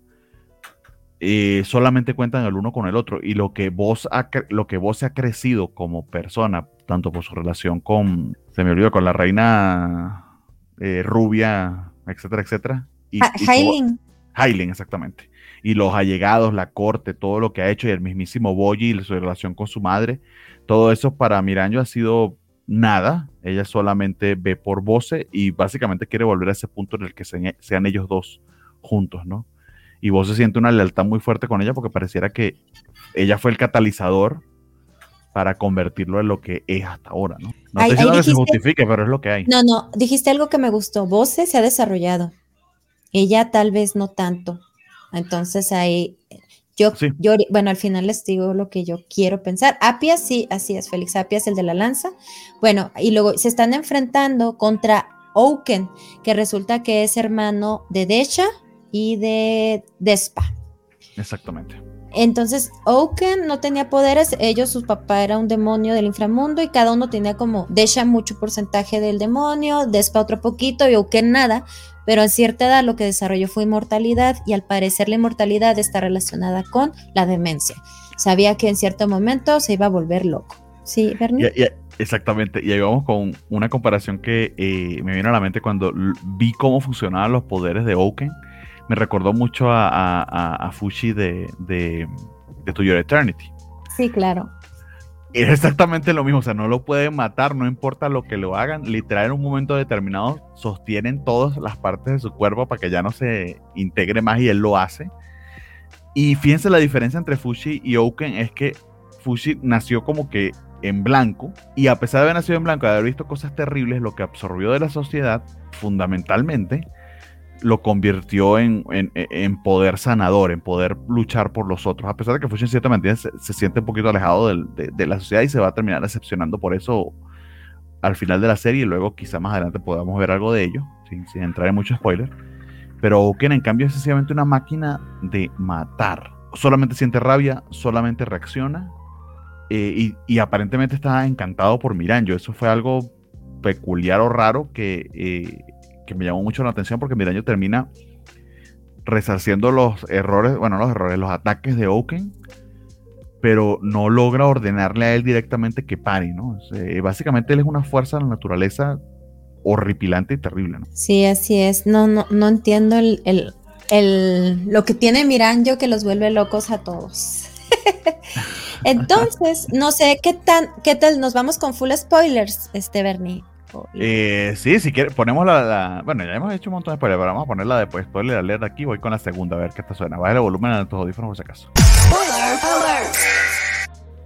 eh, solamente cuentan el uno con el otro. Y lo que vos ha, lo que vos ha crecido como persona, tanto por su relación con, se me olvidó, con la reina eh, rubia, etcétera, etcétera. Y, Hailing. exactamente. Y los allegados, la corte, todo lo que ha hecho, y el mismísimo Boyi y su relación con su madre, todo eso para Miranjo ha sido nada. Ella solamente ve por voce y básicamente quiere volver a ese punto en el que sean ellos dos juntos, ¿no? y vos se siente una lealtad muy fuerte con ella porque pareciera que ella fue el catalizador para convertirlo en lo que es hasta ahora, ¿no? No sé si no se justifique, pero es lo que hay. No, no, dijiste algo que me gustó. Voce se ha desarrollado. Ella tal vez no tanto. Entonces ahí, yo, yo, bueno, al final les digo lo que yo quiero pensar. Apia sí, así es, Félix Apia es el de la lanza. Bueno, y luego se están enfrentando contra Oaken, que resulta que es hermano de Desha y de Despa. Exactamente. Entonces, Oaken no tenía poderes, ellos, su papá era un demonio del inframundo y cada uno tenía como Desha mucho porcentaje del demonio, Despa otro poquito y Oaken nada, pero a cierta edad lo que desarrolló fue inmortalidad y al parecer la inmortalidad está relacionada con la demencia. Sabía que en cierto momento se iba a volver loco. Sí, Bernie. exactamente, y ahí vamos con una comparación que eh, me vino a la mente cuando vi cómo funcionaban los poderes de Oaken me recordó mucho a, Fushi de, de, To Your Eternity. Sí, claro. (laughs) Es exactamente lo mismo, o sea, no lo pueden matar, no importa lo que lo hagan, literal en un momento determinado sostienen todas las partes de su cuerpo para que ya no se integre más y él lo hace. Y fíjense la diferencia entre Fushi y Oaken es que Fushi nació como que en blanco y a pesar de haber nacido en blanco, de haber visto cosas terribles, lo que absorbió de la sociedad fundamentalmente lo convirtió en, poder sanador, en poder luchar por los otros. A pesar de que Fushi en cierta manera se, siente un poquito alejado de, la sociedad y se va a terminar decepcionando por eso al final de la serie y luego quizá más adelante podamos ver algo de ello, sin, entrar en mucho spoiler. Pero Oken en cambio es sencillamente una máquina de matar. Solamente siente rabia, solamente reacciona eh, y, aparentemente está encantado por Miranjo. Eso fue algo peculiar o raro que eh, me llamó mucho la atención porque Miraño termina resarciendo los errores, bueno, los errores, los ataques de Oaken, pero no logra ordenarle a él directamente que pare, ¿no? básicamente él es una fuerza de la naturaleza horripilante y terrible, ¿no? Sí, así es. No, no, no entiendo el, el, lo que tiene Miranjo que los vuelve locos a todos. (laughs) Entonces, no sé qué tan, qué tal, nos vamos con full spoilers, este Bernie. Eh, sí, si quieres, ponemos la, Bueno, ya hemos hecho un montón de spoilers, pero vamos a ponerla después. Spoiler alert aquí, voy con la segunda, a ver qué te suena. Baja el volumen a tus audífonos por si acaso.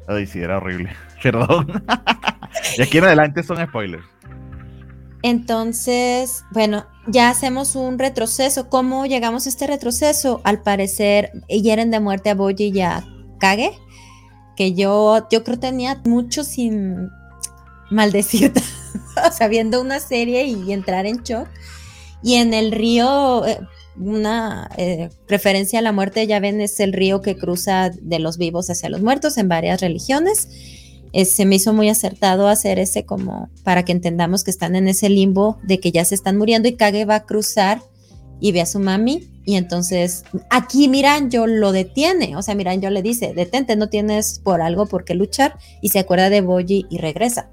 Ay, sí, era horrible. (laughs) Perdón. y aquí en adelante son spoilers. Entonces, bueno, ya hacemos un retroceso. ¿Cómo llegamos a este retroceso? Al parecer, hieren de muerte a Boji y a Kage, que yo, yo creo tenía mucho sin maldecir (laughs) (laughs) o sea, viendo una serie y entrar en shock. Y en el río, eh, una eh, referencia a la muerte, ya ven, es el río que cruza de los vivos hacia los muertos en varias religiones. se me hizo muy acertado hacer ese como para que entendamos que están en ese limbo de que ya se están muriendo y Kage va a cruzar y ve a su mami y entonces aquí Miran yo lo detiene, o sea, Miran yo le dice, detente, no tienes por algo por qué luchar y se acuerda de Boji y regresa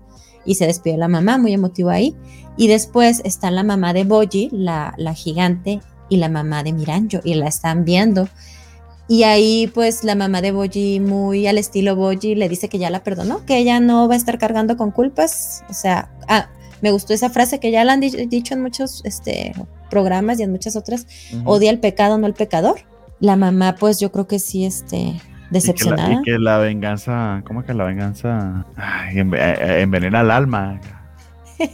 y se despide la mamá, muy emotivo ahí. Y después está la mamá de Boji, la, la gigante, y la mamá de Miranjo, y la están viendo. Y ahí pues la mamá de Boji, muy al estilo Boji, le dice que ya la perdonó, que ella no va a estar cargando con culpas. O sea, ah, me gustó esa frase que ya la han dicho en muchos este, programas y en muchas otras, odia el pecado, no el pecador. La mamá pues yo creo que sí, este, decepcionada. Y que, la, venganza, ¿cómo es que la venganza eh, eh, envenena el alma?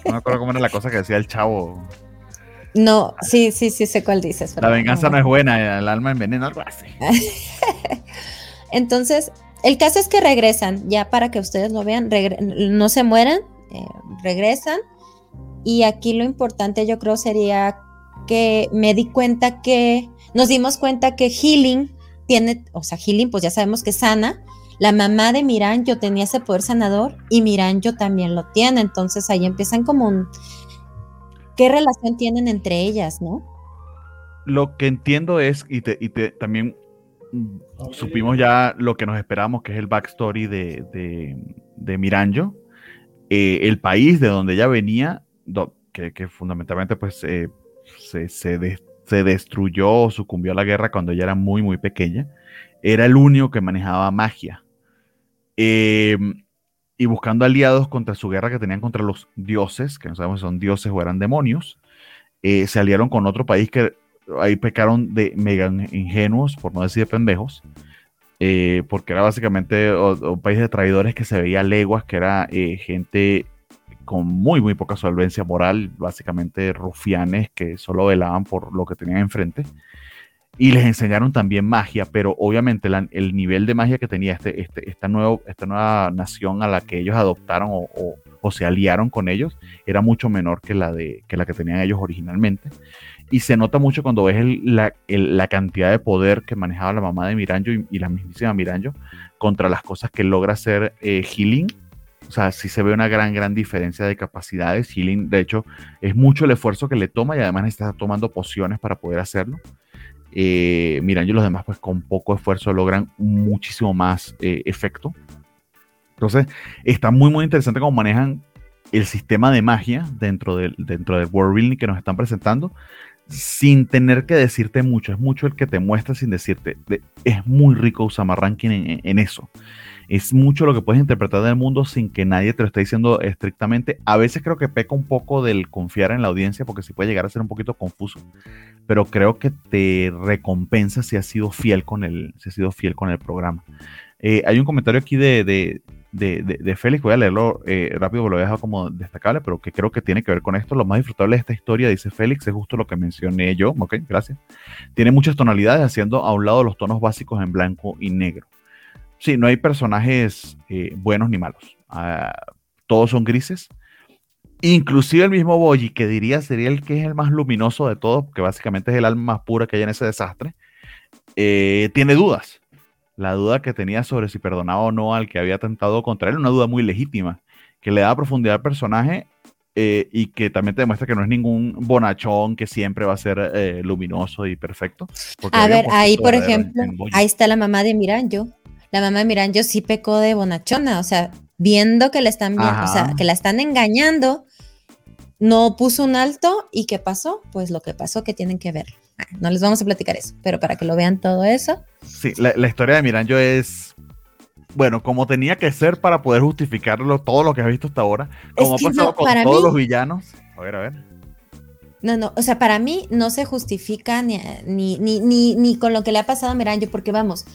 No me acuerdo cómo era la cosa que decía el chavo. No, sí, sí, sí sé cuál dices. La venganza no, es buena, el alma envenena algo así. (laughs) Entonces, el caso es que regresan, ya para que ustedes lo vean, no se mueran, eh, regresan. Y aquí lo importante yo creo sería que me di cuenta que, nos dimos cuenta que Healing tiene, o sea, Healing pues ya sabemos que sana. La mamá de Miranjo tenía ese poder sanador y Miranjo también lo tiene. Entonces ahí empiezan como un... ¿Qué relación tienen entre ellas, no? Lo que entiendo es, y, te, y te, también supimos ya lo que nos esperamos, que es el backstory de, de, Miranjo, eh, el país de donde ella venía, que, fundamentalmente pues eh, se, se, destruyó sucumbió a la guerra cuando ella era muy, muy pequeña, era el único que manejaba magia. Em, y buscando aliados contra su guerra que tenían contra los dioses, que no sabemos si son dioses o eran demonios, eh, se aliaron con otro país que ahí pecaron de mega ingenuos, por no decir de pendejos, eh, porque era básicamente un país de traidores que se veía leguas, que era eh, gente con muy, muy poca solvencia moral, básicamente rufianes que solo velaban por lo que tenían enfrente. Y les enseñaron también magia, pero obviamente el nivel de magia que tenía este, este, esta, nuevo, esta nueva nación a la que ellos adoptaron o, o, se aliaron con ellos era mucho menor que la, de, que la que tenían ellos originalmente. Y se nota mucho cuando ves la, la, cantidad de poder que manejaba la mamá de Miranjo y, la mismísima Miranjo contra las cosas que logra hacer eh, Healing. O sea, sí se ve una gran, gran diferencia de capacidades. Healing, de hecho, es mucho el esfuerzo que le toma y además está tomando pociones para poder hacerlo. Eh, Miranjo y los demás, pues con poco esfuerzo logran muchísimo más eh, efecto. Entonces, está muy, muy interesante cómo manejan el sistema de magia dentro del, dentro del world building que nos están presentando sin tener que decirte mucho. Es mucho el que te muestra sin decirte. Es muy rico Usama Ranking en, eso. Es mucho lo que puedes interpretar del mundo sin que nadie te lo esté diciendo estrictamente. A veces creo que peca un poco del confiar en la audiencia porque sí puede llegar a ser un poquito confuso. Pero creo que te recompensa si has sido fiel con el, si has sido fiel con el programa. Eh, hay un comentario aquí de, de, de, Félix, voy a leerlo eh, rápido porque lo he dejado como destacable, pero que creo que tiene que ver con esto. Lo más disfrutable de esta historia, dice Félix, es justo lo que mencioné yo. Ok, gracias. Tiene muchas tonalidades, haciendo a un lado los tonos básicos en blanco y negro. Sí, no hay personajes eh, buenos ni malos. Ah, todos son grises. Inclusive el mismo Boyi, que diría sería el que es el más luminoso de todos, que básicamente es el alma más pura que hay en ese desastre, eh, tiene dudas la duda que tenía sobre si perdonaba o no al que había atentado contra él, una duda muy legítima, que le da profundidad al personaje eh, y que también te demuestra que no es ningún bonachón que siempre va a ser eh, luminoso y perfecto. A ver, ahí por ejemplo, ahí está la mamá de Miranjo. La mamá de Miranjo sí pecó de bonachona, o sea, viendo que le están, o sea, que la están engañando, no puso un alto y ¿qué pasó? Pues lo que pasó que tienen que ver. No les vamos a platicar eso, pero para que lo vean todo eso. Sí, la, historia de Miranjo es, bueno, como tenía que ser para poder justificarlo todo lo que has visto hasta ahora, como ha pasado con todos los villanos. A ver, a ver. No, no, o sea, para mí no se justifica ni, ni, ni, ni, con lo que le ha pasado a Miranjo, porque vamos,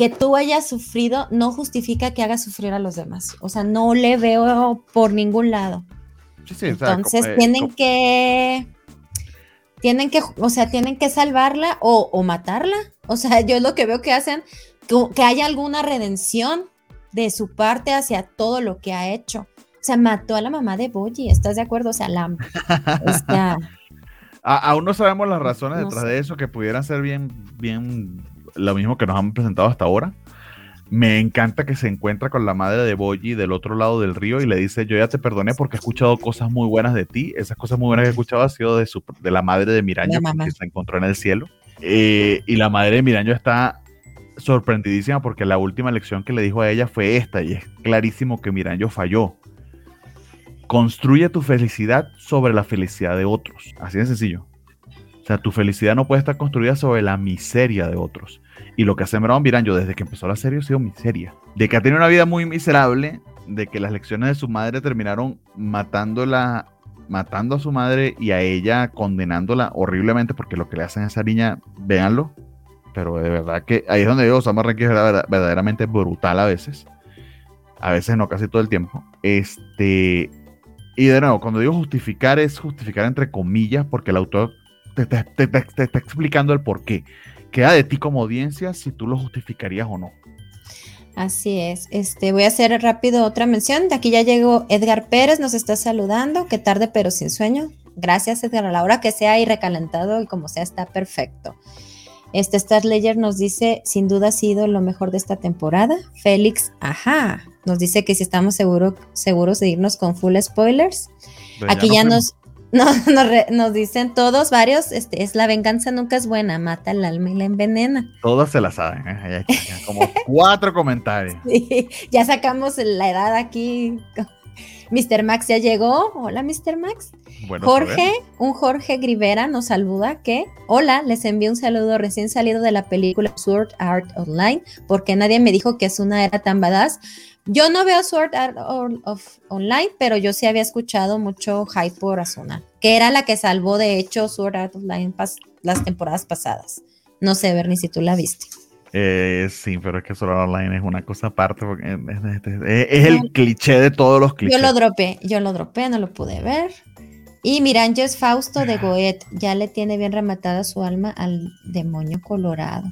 que tú hayas sufrido no justifica que hagas sufrir a los demás. O sea, no le veo por ningún lado. Sí, sí, Entonces eh, tienen que tienen que, o sea, tienen que salvarla o, matarla. O sea, yo es lo que veo que hacen, que, haya alguna redención de su parte hacia todo lo que ha hecho. O sea, mató a la mamá de Boji, ¿estás de acuerdo? O sea, la... (laughs) aún no sabemos las razones detrás de eso, que pudieran ser bien, bien lo mismo que nos han presentado hasta ahora. Me encanta que se encuentra con la madre de Boyi del otro lado del río y le dice, yo ya te perdoné porque he escuchado cosas muy buenas de ti. Esas cosas muy buenas que he escuchado han sido de, su, de la madre de Miraño, que se encontró en el cielo. Eh, y la madre de Miraño está sorprendidísima porque la última lección que le dijo a ella fue esta y es clarísimo que Miraño falló. Construye tu felicidad sobre la felicidad de otros. Así de sencillo. O sea, tu felicidad no puede estar construida sobre la miseria de otros. Y lo que ha sembrado Miranjo desde que empezó la serie ha sido miseria. De que ha tenido una vida muy miserable, de que las lecciones de su madre terminaron matándola, matando a su madre y a ella condenándola horriblemente porque lo que le hacen a esa niña, véanlo. Pero de verdad que ahí es donde digo, Osama Rankin es verdaderamente brutal a veces. A veces no, casi todo el tiempo. Este. Y de nuevo, cuando digo justificar, es justificar entre comillas, porque el autor te, te está explicando el por qué queda de ti como audiencia si tú lo justificarías o no. Así es. Este, voy a hacer rápido otra mención. De aquí ya llegó Edgar Pérez, nos está saludando. Qué tarde, pero sin sueño. Gracias, Edgar. A la hora que sea y recalentado y como sea, está perfecto. Este Star Ledger nos dice, sin duda ha sido lo mejor de esta temporada. Félix, ajá, nos dice que si estamos seguro, seguros de irnos con full spoilers. Aquí ya, nos, (laughs) nos, dicen todos, varios, este, es la venganza nunca es buena, mata el alma y la envenena. Todas se la saben, ¿eh? como cuatro (laughs) comentarios. ya sacamos la edad aquí Mr. Max ya llegó. Hola, Mr. Max. Jorge, un Jorge Grivera nos saluda que, hola, les envío un saludo recién salido de la película Sword Art Online, porque nadie me dijo que Asuna era tan badass. Yo no veo Sword Art of Online, pero yo sí había escuchado mucho hype por Asuna, que era la que salvó de hecho Sword Art Online las temporadas pasadas. No sé, Bernie, si tú la viste. Eh, sí, pero es que Sword Online es una cosa aparte porque es, el cliché de todos los clichés. Yo lo dropé, yo lo dropé, no lo pude ver. Y Miranges Fausto de Goet ya le tiene bien rematada su alma al demonio colorado.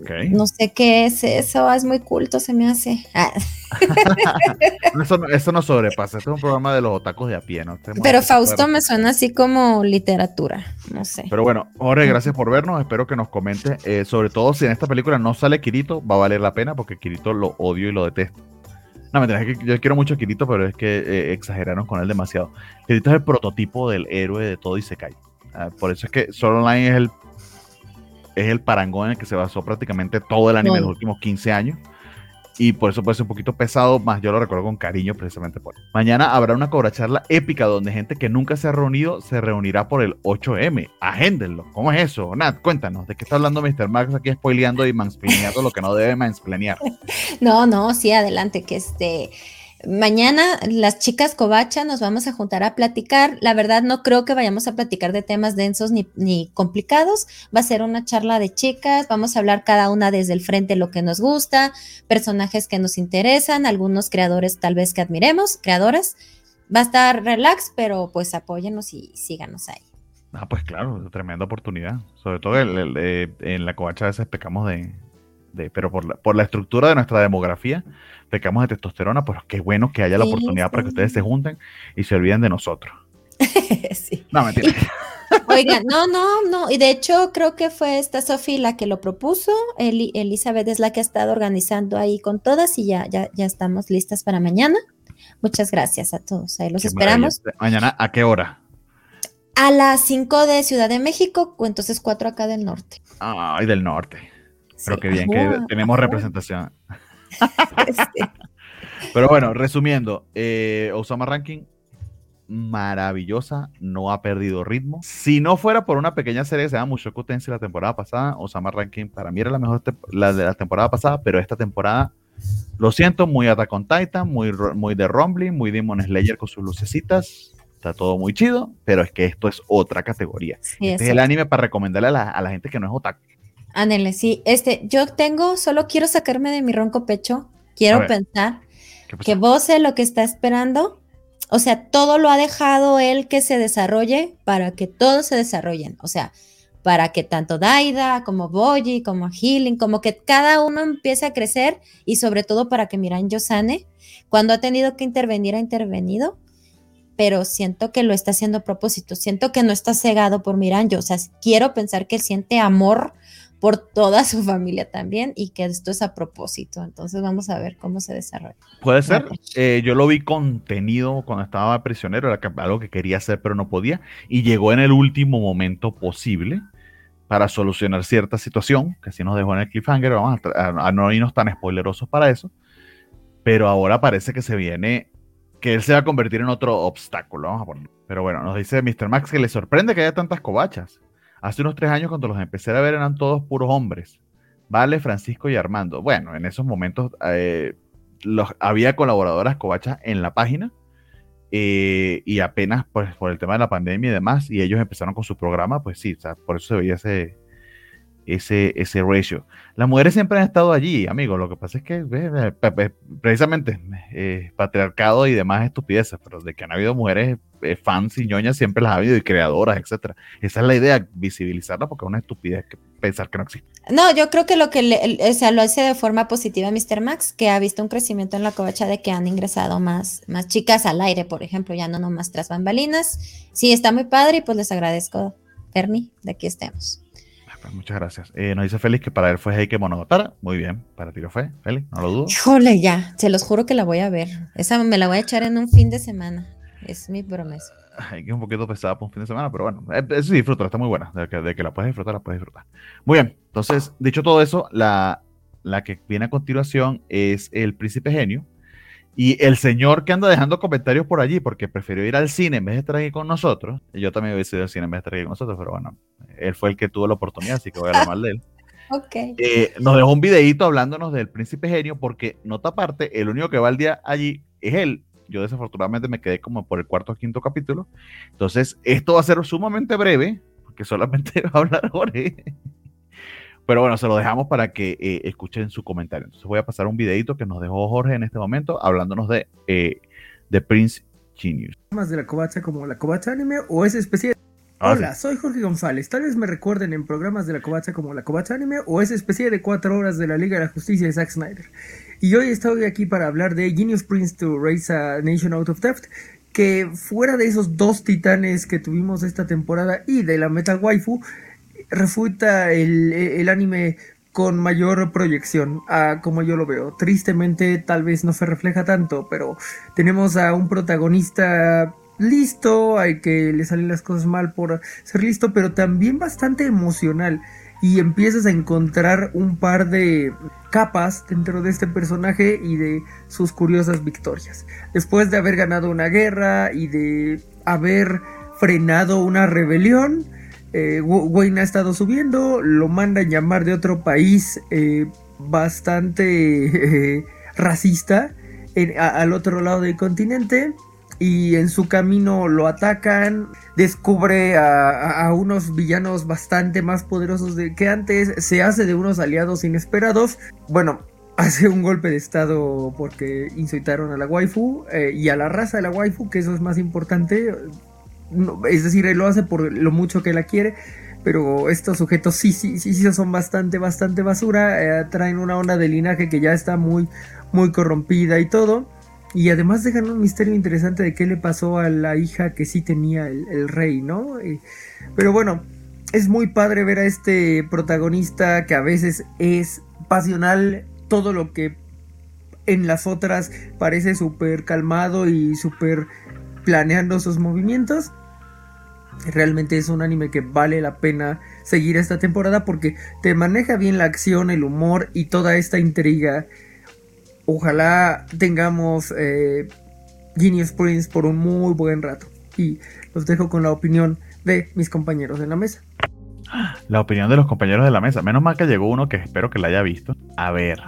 Okay. No sé qué es eso, es muy culto, se me hace. Ah. (laughs) eso, no sobrepasa, este es un programa de los otacos de a pie, ¿no? Pero Fausto me suena así como literatura, no sé. Pero bueno, Jorge, gracias por vernos, espero que nos comente, eh, sobre todo si en esta película no sale Kirito, va a valer la pena porque Kirito lo odio y lo detesto. No, mentira, es que yo quiero mucho a Kirito, pero es que eh, exageraron con él demasiado. Kirito es el prototipo del héroe de todo y se cae. Ah, por eso es que Solo Online es el, es el parangón en el que se basó prácticamente todo el anime de los últimos 15 años y por eso puede ser un poquito pesado, más yo lo recuerdo con cariño precisamente por Mañana habrá una charla épica donde gente que nunca se ha reunido se reunirá por el 8M. Agéndenlo. ¿Cómo es eso? Nat, cuéntanos, ¿de qué está hablando Mr. Max aquí spoileando y mansplaneando lo que no debe mansplanear? (laughs) No, no, sí, adelante, que este Mañana las chicas Covacha nos vamos a juntar a platicar. La verdad no creo que vayamos a platicar de temas densos ni, complicados. Va a ser una charla de chicas. Vamos a hablar cada una desde el frente lo que nos gusta, personajes que nos interesan, algunos creadores tal vez que admiremos, creadores. Va a estar relax, pero pues apóyenos y síganos ahí. Ah, pues claro, tremenda oportunidad. Sobre todo eh, en la Covacha a veces pecamos de, pero por por la estructura de nuestra demografía pecamos de testosterona, pues qué bueno que haya la oportunidad para que ustedes se junten y se olviden de nosotros. (laughs) sí. No, mentira. (laughs) Oigan, no, no, no. Y de hecho creo que fue esta Sofía la que lo propuso. Elizabeth es la que ha estado organizando ahí con todas y ya, ya, ya estamos listas para mañana. Muchas gracias a todos. Ahí los esperamos. Mañana, ¿a qué hora? A las 5 de Ciudad de México, entonces 4 acá del norte. Ay, del norte. Pero qué bien que tenemos representación. (laughs) Pero bueno, resumiendo, eh, Osama Ranking, maravillosa, no ha perdido ritmo. Si no fuera por una pequeña serie que se llama Mushoku Tensei la temporada pasada, Osama Ranking para mí era la mejor la de la temporada pasada, pero esta temporada, lo siento, muy Attack on Titan, muy, muy de Rumbling, muy Demon Slayer con sus lucecitas. Está todo muy chido, pero es que esto es otra categoría. este es el anime para recomendarle a la, a la gente que no es otaku. Ándale, sí. Este, yo tengo, solo quiero sacarme de mi ronco pecho. Quiero pensar que vos lo que está esperando. O sea, todo lo ha dejado él que se desarrolle para que todos se desarrollen. O sea, para que tanto Daida como Boji, como Healing, como que cada uno empiece a crecer y sobre todo para que Miran Yosane, cuando ha tenido que intervenir, ha intervenido, pero siento que lo está haciendo a propósito, siento que no está cegado por Miranjo, o sea, quiero pensar que él siente amor por toda su familia también y que esto es a propósito. Entonces vamos a ver cómo se desarrolla. Puede ser. Eh, yo lo vi contenido cuando estaba prisionero, era algo que quería hacer pero no podía y llegó en el último momento posible para solucionar cierta situación, que así nos dejó en el cliffhanger, vamos a, no irnos tan spoilerosos para eso, pero ahora parece que se viene, que él se va a convertir en otro obstáculo, vamos a poner. Pero bueno, nos dice Mr. Max que le sorprende que haya tantas cobachas. Hace unos tres años, cuando los empecé a ver, eran todos puros hombres. Vale, Francisco y Armando. Bueno, en esos momentos eh, había colaboradoras covachas en la página eh, y apenas pues, por el tema de la pandemia y demás, y ellos empezaron con su programa, pues sí, por eso se veía ese, ese, ese ratio. Las mujeres siempre han estado allí, amigo. Lo que pasa es que precisamente eh, patriarcado y demás estupideces, pero de que han habido mujeres eh, fans y ñoñas siempre las ha habido y creadoras, etcétera. Esa es la idea, visibilizarla porque es una estupidez que pensar que no existe. No, yo creo que lo que le, o sea, lo hace de forma positiva Mr. Max, que ha visto un crecimiento en la covacha de que han ingresado más, más chicas al aire, por ejemplo, ya no nomás tras bambalinas. Sí, está muy padre y pues les agradezco, Bernie, de que estemos. Pues, muchas gracias. Eh, nos dice Félix que para él fue Heike Monogatara. Muy bien, para ti lo fue, Félix, no lo dudo. Híjole, ya, se los juro que la voy a ver. Esa me la voy a echar en un fin de semana. Es mi promesa. Hay que es un poquito pesada para un fin de semana, pero bueno, eh, eso sí disfruta, está muy buena. De que, de que, la puedes disfrutar, la puedes disfrutar. Muy bien, entonces, dicho todo eso, la, la que viene a continuación es El Príncipe Genio. Y el señor que anda dejando comentarios por allí porque prefirió ir al cine en vez de estar aquí con nosotros. Yo también hubiese ido al cine en vez de estar aquí con nosotros, pero bueno, él fue el que tuvo la oportunidad, así que voy a hablar mal de él. (laughs) Okay. Eh, nos dejó un videito hablándonos del príncipe genio, porque nota aparte, el único que va al día allí es él. Yo desafortunadamente me quedé como por el cuarto o quinto capítulo. Entonces, esto va a ser sumamente breve, porque solamente (laughs) va a hablar Jorge. Pero bueno, se lo dejamos para que eh, escuchen su comentario. Entonces voy a pasar un videito que nos dejó Jorge en este momento hablándonos de, eh, de Prince Genius. ¿Más de la covacha como la covacha anime o esa especie de Ah, Hola, soy Jorge González. Tal vez me recuerden en programas de la Covacha como la Covacha Anime o esa especie de cuatro horas de la Liga de la Justicia de Zack Snyder. Y hoy estoy aquí para hablar de Genius Prince to Raise a Nation Out of Theft, que fuera de esos dos titanes que tuvimos esta temporada y de la Metal Waifu, refuta el, anime con mayor proyección, a como yo lo veo. Tristemente tal vez no se refleja tanto, pero tenemos a un protagonista listo, hay que le salen las cosas mal por ser listo, pero también bastante emocional. Y empiezas a encontrar un par de capas dentro de este personaje y de sus curiosas victorias. Después de haber ganado una guerra y de haber frenado una rebelión, eh, Wayne ha estado subiendo, lo mandan llamar de otro país eh, bastante (laughs) racista al otro lado del continente y en su camino lo atacan, descubre a, unos villanos bastante más poderosos de que antes, se hace de unos aliados inesperados, bueno, (laughs) hace un golpe de estado porque insultaron a la waifu eh, y a la raza de la waifu, que eso es más importante, es decir, él lo hace por lo mucho que la quiere. Pero estos sujetos sí, sí, sí, sí son bastante, bastante basura. Eh, traen una onda de linaje que ya está muy, muy corrompida y todo. Y además dejan un misterio interesante de qué le pasó a la hija que sí tenía el, rey, ¿no? pero bueno, es muy padre ver a este protagonista que a veces es pasional, todo lo que en las otras parece súper calmado y súper planeando sus movimientos. Realmente es un anime que vale la pena seguir esta temporada porque te maneja bien la acción, el humor y toda esta intriga ojalá tengamos eh, Genius por un muy buen rato. Y los dejo con la opinión de mis compañeros de la mesa. La opinión de los compañeros de la mesa. Menos mal que llegó uno que espero que la haya visto. A ver.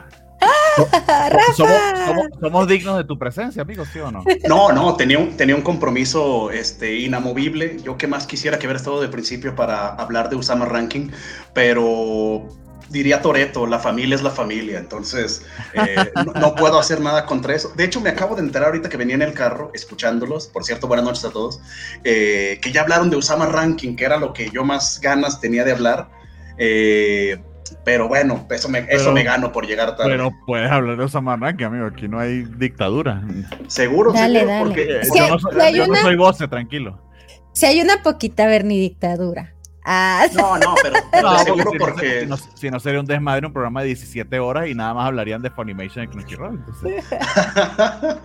(laughs) Somos, dignos de tu presencia, amigo, ¿sí o no? No, no, tenía un, tenía un compromiso este, inamovible. Yo que más quisiera que haber estado de principio para hablar de Usama Ranking, pero diría Toreto, la familia es la familia, entonces eh, (laughs) no, puedo hacer nada contra eso. De hecho, me acabo de enterar ahorita que venía en el carro escuchándolos, por cierto, buenas noches a todos, eh, que ya hablaron de Usama Ranking, que era lo que yo más ganas tenía de hablar. Eh, pero bueno, eso me, eso me gano por llegar tarde. Pero puedes hablar de Usama Ranking, amigo, aquí no hay dictadura. Seguro, dale, dale. porque yo, no, soy, goce, tranquilo. Si hay una poquita dictadura. Ah. No, no, (laughs) pero, seguro porque. Si no, sería un desmadre, un programa de 17 horas y nada más hablarían de Funimation y Crunchyroll. (laughs)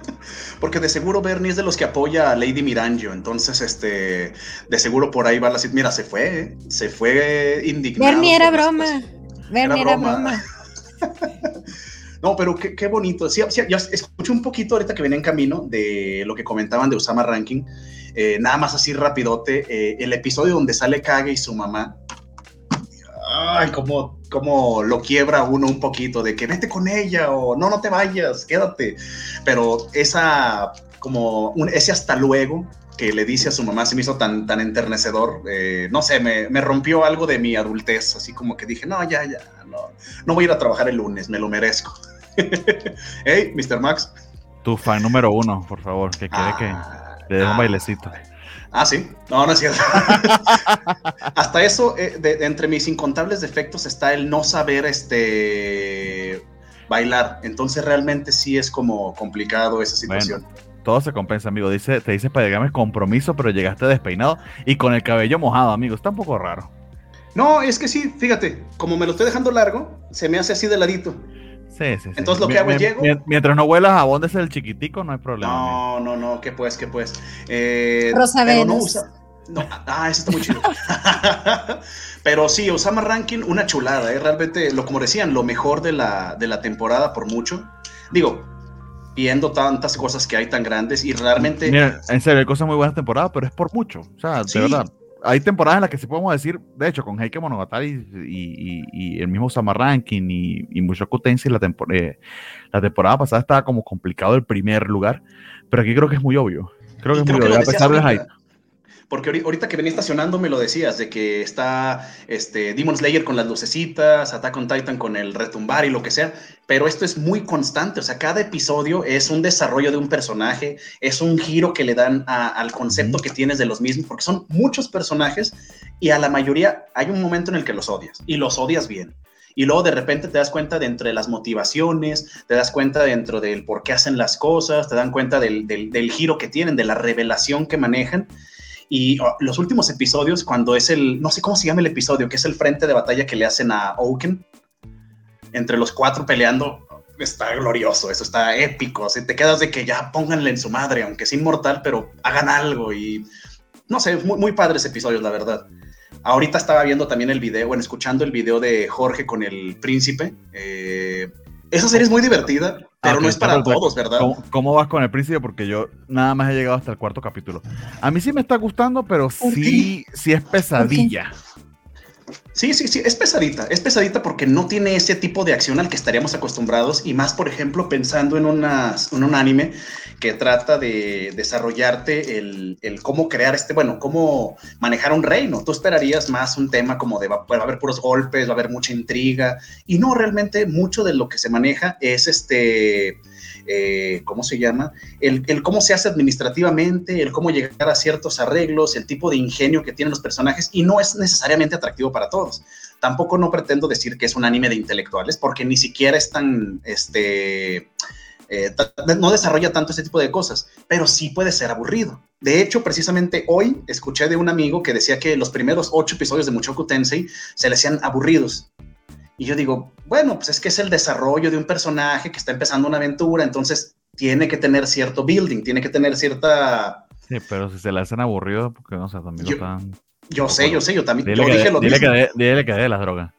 porque de seguro Bernie es de los que apoya a Lady Miranjo. Entonces, este. De seguro por ahí va la. Mira, se fue, se fue indignado. Bernie era broma. Bernie era broma. (laughs) No, pero qué, bonito. Sí, ya escuché un poquito ahorita que venía en camino de lo que comentaban de Usama Ranking. Eh, nada más así rapidote, eh, el episodio donde sale Kage y su mamá. Ay, como, como lo quiebra uno un poquito de que vete con ella o no, no te vayas, quédate. Pero esa, como ese hasta luego, que le dice a su mamá se me hizo tan, tan enternecedor. Eh, no sé, me, me, rompió algo de mi adultez, así como que dije, no, ya, ya, no, no voy a ir a trabajar el lunes, me lo merezco. (laughs) hey, Mr. Max. Tu fan número uno, por favor, que quiere que ah, le dé un ah. bailecito. Ah, sí. No, no es cierto. (laughs) Hasta eso, eh, de, entre mis incontables defectos está el no saber este bailar. Entonces realmente sí es como complicado esa situación. Todo se compensa, amigo. Dice, te dice para llegarme compromiso, pero llegaste despeinado y con el cabello mojado, amigo. Está un poco raro. No, es que sí, fíjate, como me lo estoy dejando largo, se me hace así de ladito. Sí, sí, sí. Entonces lo que hago es llego. Mientras no huelas a es el chiquitico, no hay problema. No, no, no, ¿qué pues, qué pues. Eh, Rosa no, no, ah, eso está muy chido. (laughs) pero sí, Osama Ranking, una chulada, ¿eh? realmente, lo como decían, lo mejor de la, de la temporada por mucho. Digo, viendo tantas cosas que hay tan grandes y realmente. Mira, en serio, hay cosas muy buenas temporadas, pero es por mucho. O sea, de verdad hay temporadas en las que sí podemos decir, de hecho, con Heike Monogatari y, el mismo Sama Ranking y, y Mushoku Tensei, la, eh, la temporada pasada estaba como complicado el primer lugar, pero aquí creo que es muy obvio. Creo que es muy obvio, a pesar del hype. Porque ahorita que venía estacionando me lo decías, de que está este, Demon Slayer con las lucecitas, Attack on Titan con el retumbar y lo que sea, pero esto es muy constante, o sea, cada episodio es un desarrollo de un personaje, es un giro que le dan al concepto que tienes de los mismos, porque son muchos personajes y a la mayoría hay un momento en el que los odias y los odias bien. Y luego de repente te das cuenta de entre las motivaciones, te das cuenta dentro del por qué hacen las cosas, te dan cuenta del, del, del giro que tienen, de la revelación que manejan. Y oh, los últimos episodios, cuando es el, no sé cómo se llama el episodio, que es el frente de batalla que le hacen a Oaken, entre los cuatro peleando, está glorioso, eso está épico. Si te quedas de que ya pónganle en su madre, aunque es inmortal, pero hagan algo. Y no sé, muy, muy padres episodios, la verdad. Ahorita estaba viendo también el video, bueno, escuchando el video de Jorge con el príncipe. Eh, esa serie es muy divertida, pero no es para todos, ¿verdad? ¿Cómo, vas con el príncipe? Porque yo nada más he llegado hasta el cuarto capítulo. A mí sí me está gustando, pero sí, sí es pesadilla. Sí, sí, sí, es pesadita, es pesadita porque no tiene ese tipo de acción al que estaríamos acostumbrados y más, por ejemplo, pensando en, un anime que trata de desarrollarte el, cómo crear este, bueno, cómo manejar un reino. Tú esperarías más un tema como de va, a haber puros golpes, va a haber mucha intriga y no, realmente mucho de lo que se maneja es este eh, ¿cómo se llama? El, cómo se hace administrativamente, el cómo llegar a ciertos arreglos, el tipo de ingenio que tienen los personajes y no es necesariamente atractivo para todos. Tampoco no pretendo decir que es un anime de intelectuales porque ni siquiera es tan, este, eh, no desarrolla tanto ese tipo de cosas, pero sí puede ser aburrido. De hecho, precisamente hoy escuché de un amigo que decía que los primeros ocho episodios de Muchoku Tensei se le hacían aburridos y yo digo, bueno, pues es que es el desarrollo de un personaje que está empezando una aventura, entonces tiene que tener cierto building, tiene que tener cierta... Sí, pero si se le hacen aburrido, porque no sé, también yo, están... Yo sé, yo sé, yo también. yo dije lo dile que, dile que de las drogas.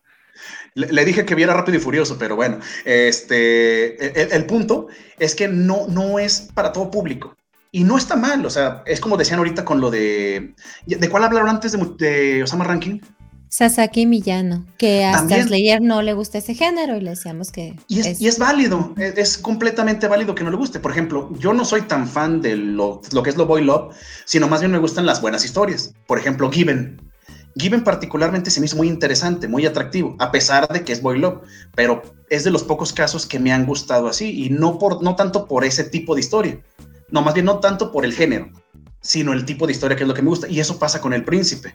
Le, dije que viera rápido y furioso, pero bueno, este, el, punto es que no, no es para todo público. Y no está mal, o sea, es como decían ahorita con lo de... ¿De cuál hablaron antes de, de Osama Ranking? Sasaki Millano, que a Slayer no le gusta ese género y le decíamos que... Y es, válido, es, completamente válido que no le guste. Por ejemplo, yo no soy tan fan de lo, que es lo boy love, sino más bien me gustan las buenas historias. Por ejemplo, Given. Given particularmente se me hizo muy interesante, muy atractivo, a pesar de que es boy love, pero es de los pocos casos que me han gustado así y no, por, no tanto por ese tipo de historia. No, más bien no tanto por el género, sino el tipo de historia que es lo que me gusta. Y eso pasa con El Príncipe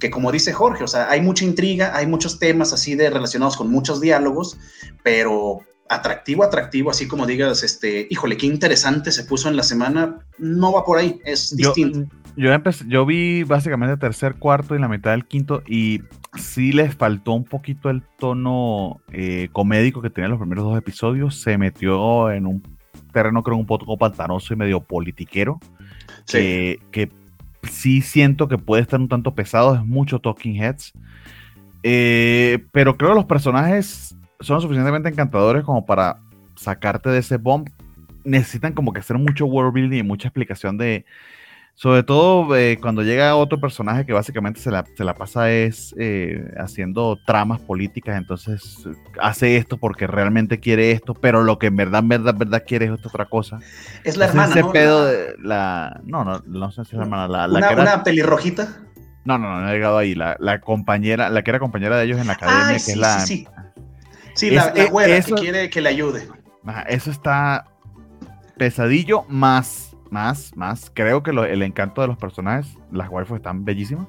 que como dice Jorge, o sea, hay mucha intriga, hay muchos temas así de relacionados con muchos diálogos, pero atractivo, atractivo, así como digas, este, híjole, qué interesante se puso en la semana, no va por ahí, es distinto. Yo, empecé, yo vi básicamente el tercer, cuarto y la mitad del quinto y sí les faltó un poquito el tono eh, comédico que tenía los primeros dos episodios, se metió en un terreno creo un poco pantanoso y medio politiquero, que, que sí siento que puede estar un tanto pesado, es mucho Talking Heads. Eh, pero creo que los personajes son suficientemente encantadores como para sacarte de ese bomb. Necesitan como que hacer mucho world building y mucha explicación de, Sobre todo eh, cuando llega otro personaje que básicamente se la, se la pasa es eh, haciendo tramas políticas, entonces hace esto porque realmente quiere esto, pero lo que en verdad, en verdad, en verdad quiere es otra cosa. Es la hermana, ese ¿no? pedo de la, no, no, no sé si es la hermana, la, la una, que era- una pelirrojita. no, no, no, no he llegado ahí, la, la compañera, la que era compañera de ellos en la academia, Ay, que sí, es la, sí, sí. Sí, la, Es- la eh, güera eso- que quiere que le ayude. Ajá, eso está pesadillo, más, más, más. Creo que el encanto de los personajes, las waifus están bellísimas.